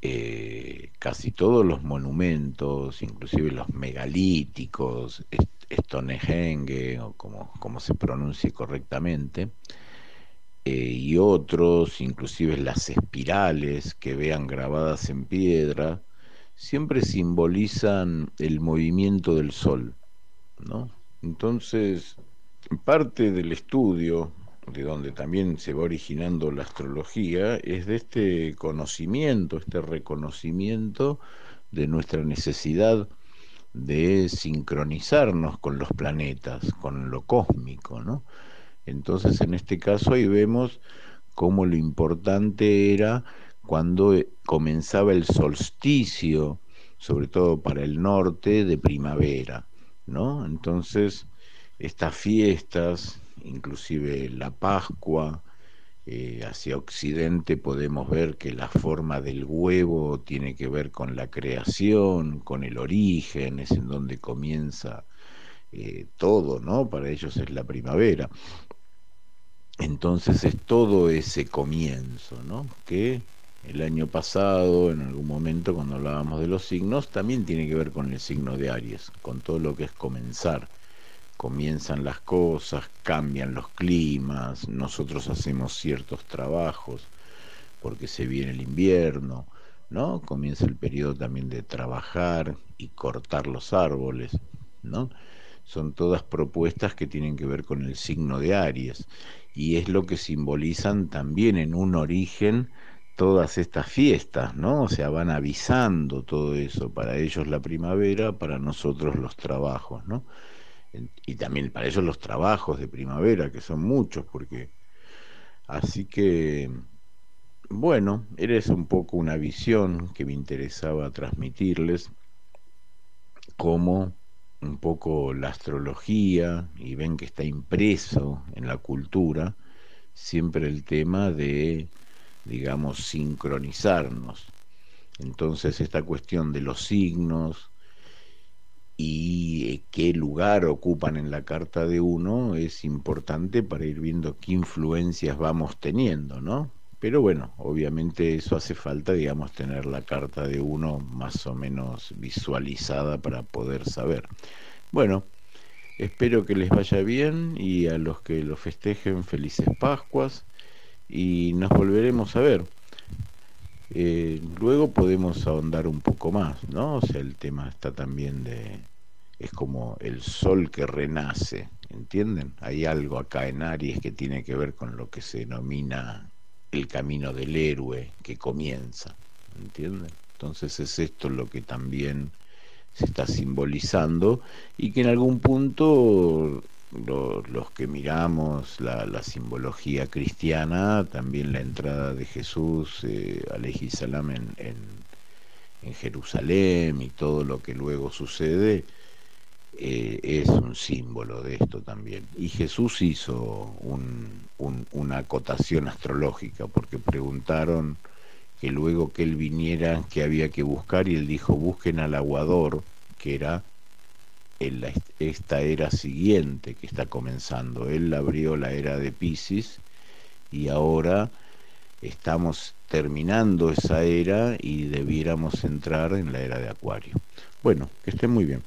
X: eh, casi todos los monumentos, inclusive los megalíticos, Stonehenge, o como, como se pronuncie correctamente, eh, y otros, inclusive las espirales que vean grabadas en piedra, siempre simbolizan el movimiento del sol, ¿no? Entonces, parte del estudio, de donde también se va originando la astrología, es de este conocimiento, este reconocimiento de nuestra necesidad de sincronizarnos con los planetas, con lo cósmico, ¿no? Entonces, en este caso ahí vemos cómo lo importante era cuando eh, comenzaba el solsticio, sobre todo para el norte, de primavera, ¿no? Entonces, estas fiestas, inclusive la Pascua, eh, hacia Occidente podemos ver que la forma del huevo tiene que ver con la creación, con el origen, es en donde comienza eh, todo, ¿no? Para ellos es la primavera. Entonces es todo ese comienzo, ¿no? Que el año pasado, en algún momento, cuando hablábamos de los signos, también tiene que ver con el signo de Aries, con todo lo que es comenzar comienzan las cosas, cambian los climas, nosotros hacemos ciertos trabajos porque se viene el invierno, ¿no? Comienza el periodo también de trabajar y cortar los árboles, ¿no? Son todas propuestas que tienen que ver con el signo de Aries y es lo que simbolizan también en un origen todas estas fiestas, ¿no? O sea, van avisando todo eso, para ellos la primavera, para nosotros los trabajos, ¿no? y también para ellos los trabajos de primavera, que son muchos, porque así que, bueno, eres un poco una visión que me interesaba transmitirles, como un poco la astrología, y ven que está impreso en la cultura, siempre el tema de, digamos, sincronizarnos. Entonces esta cuestión de los signos, y eh, qué lugar ocupan en la carta de uno es importante para ir viendo qué influencias vamos teniendo, ¿no? Pero bueno, obviamente eso hace falta, digamos, tener la carta de uno más o menos visualizada para poder saber. Bueno, espero que les vaya bien y a los que lo festejen felices Pascuas y nos volveremos a ver. Eh, luego podemos ahondar un poco más, ¿no? O sea, el tema está también de... es como el sol que renace, ¿entienden? Hay algo acá en Aries que tiene que ver con lo que se denomina el camino del héroe que comienza, ¿entienden? Entonces es esto lo que también se está simbolizando y que en algún punto los que miramos la, simbología cristiana, también la entrada de Jesús, eh, salam, en, en, Jerusalén y todo lo que luego sucede, eh, es un símbolo de esto también. Y Jesús hizo una acotación astrológica, porque preguntaron que luego que él viniera, que había que buscar, y él dijo, busquen al aguador, que era en esta era siguiente que está comenzando. Él abrió la era de Pisces y ahora estamos terminando esa era y debiéramos entrar en la era de Acuario. Bueno, que estén muy bien.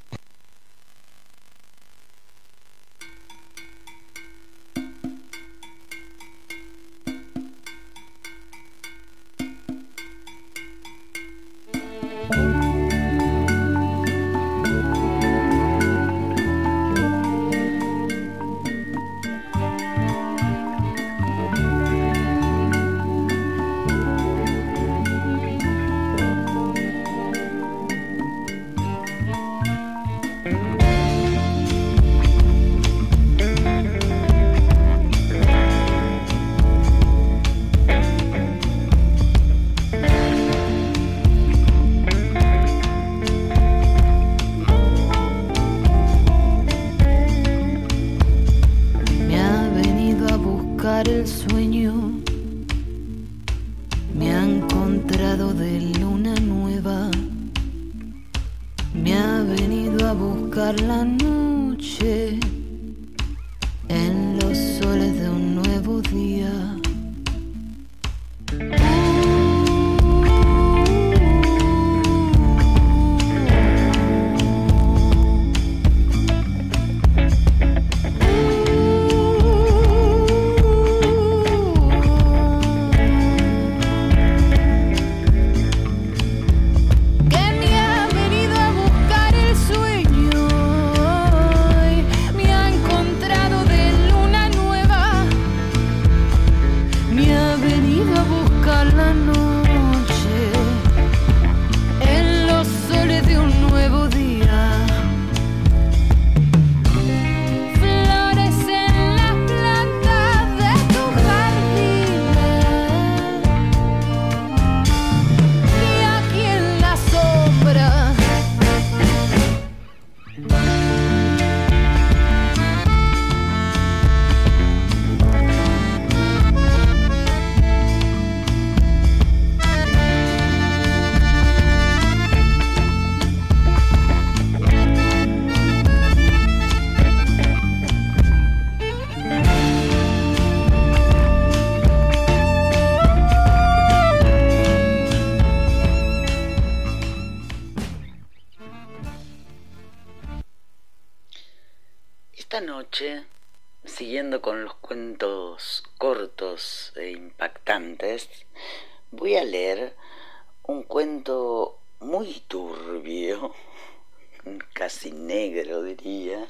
A: Casi negro diría,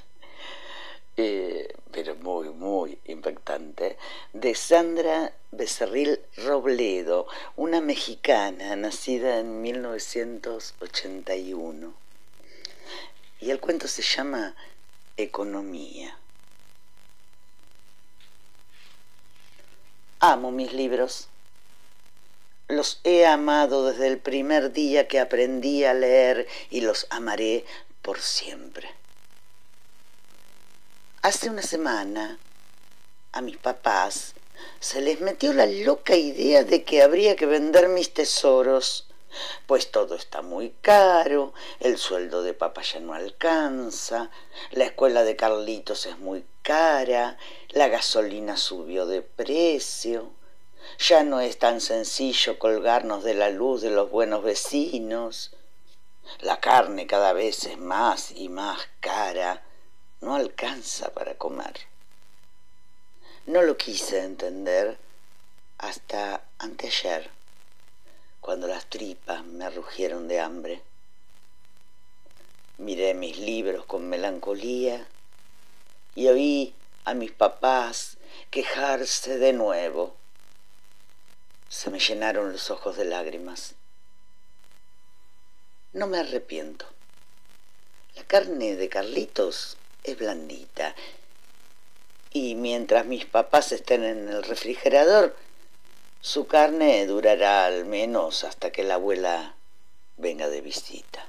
A: eh, pero muy, muy impactante, de Sandra Becerril Robledo, una mexicana nacida en 1981. Y el cuento se llama Economía. Amo mis libros. Los he amado desde el primer día que aprendí a leer y los amaré por siempre. Hace una semana a mis papás se les metió la loca idea de que habría que vender mis tesoros, pues todo está muy caro, el sueldo de papá ya no alcanza, la escuela de Carlitos es muy cara, la gasolina subió de precio, ya no es tan sencillo colgarnos de la luz de los buenos vecinos, la carne cada vez es más y más cara, no alcanza para comer. No lo quise entender hasta anteayer, cuando las tripas me rugieron de hambre. Miré mis libros con melancolía y oí a mis papás quejarse de nuevo. Se me llenaron los ojos de lágrimas. No me arrepiento. La carne de Carlitos es blandita y mientras mis papás estén en el refrigerador, su carne durará al menos hasta que la abuela venga de visita.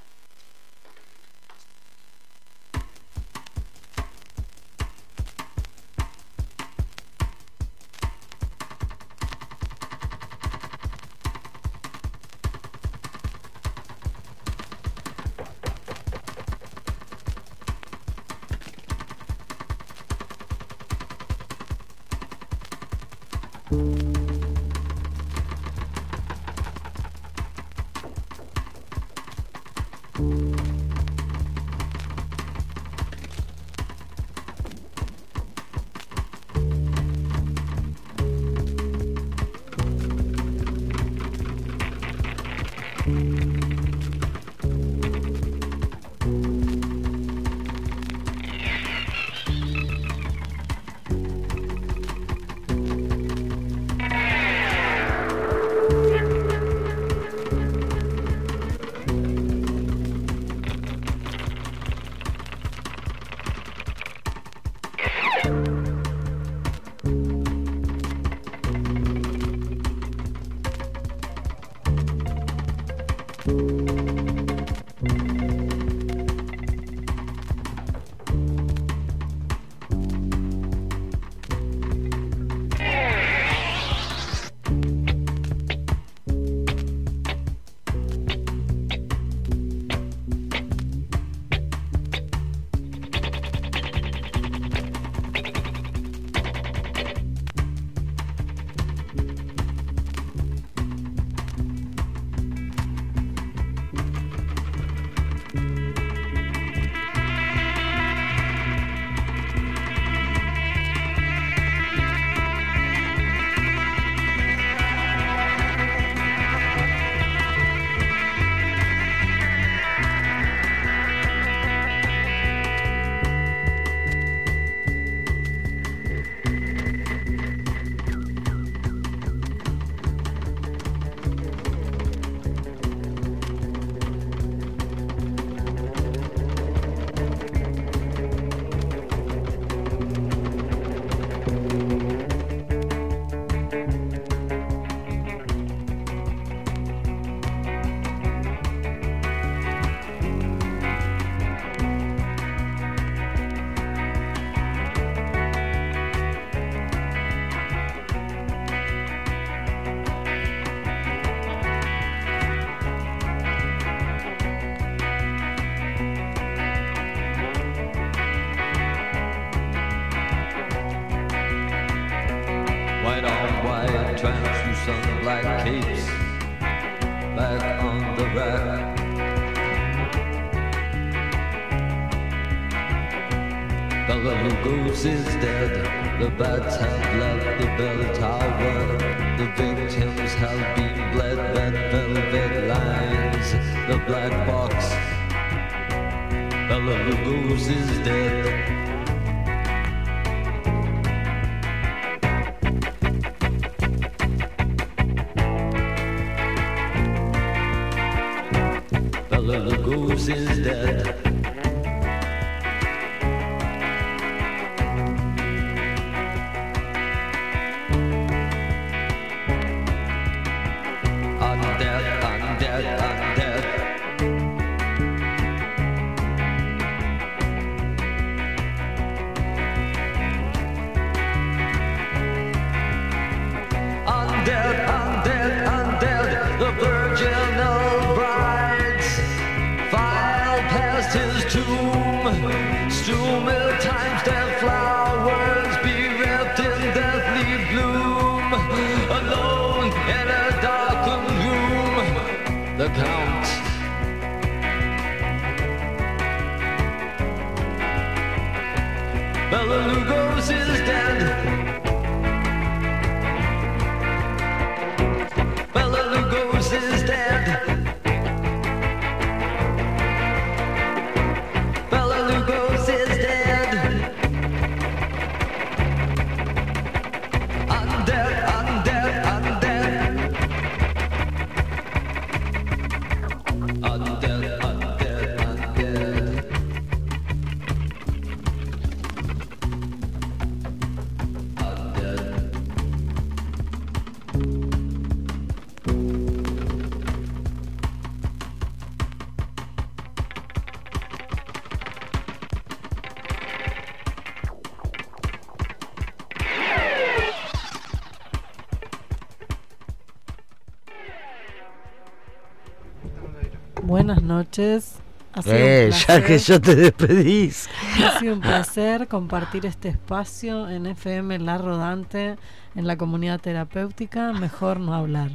F: Buenas noches. Ha sido un
A: Eh, ya que yo te despedís.
F: Ha sido un placer compartir este espacio en FM La Rodante, en la comunidad terapéutica. Mejor no hablar.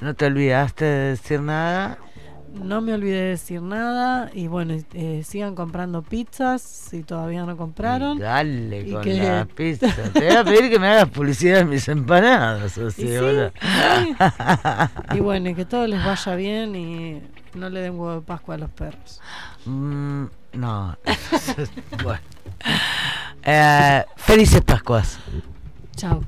A: ¿No te olvidaste de decir nada?
F: No me olvidé de decir nada y bueno, eh, sigan comprando pizzas si todavía no compraron.
A: Dale
F: Y
A: con
F: que-
A: la pizza. Te voy a pedir que me hagas publicidad de mis empanadas. o
F: Y
A: sea,
F: sí,
A: ahora.
F: sí. Y bueno, y que todo les vaya bien y no le den huevo de Pascua a los perros.
A: Mm, no. bueno. Eh, felices Pascuas.
F: Chao.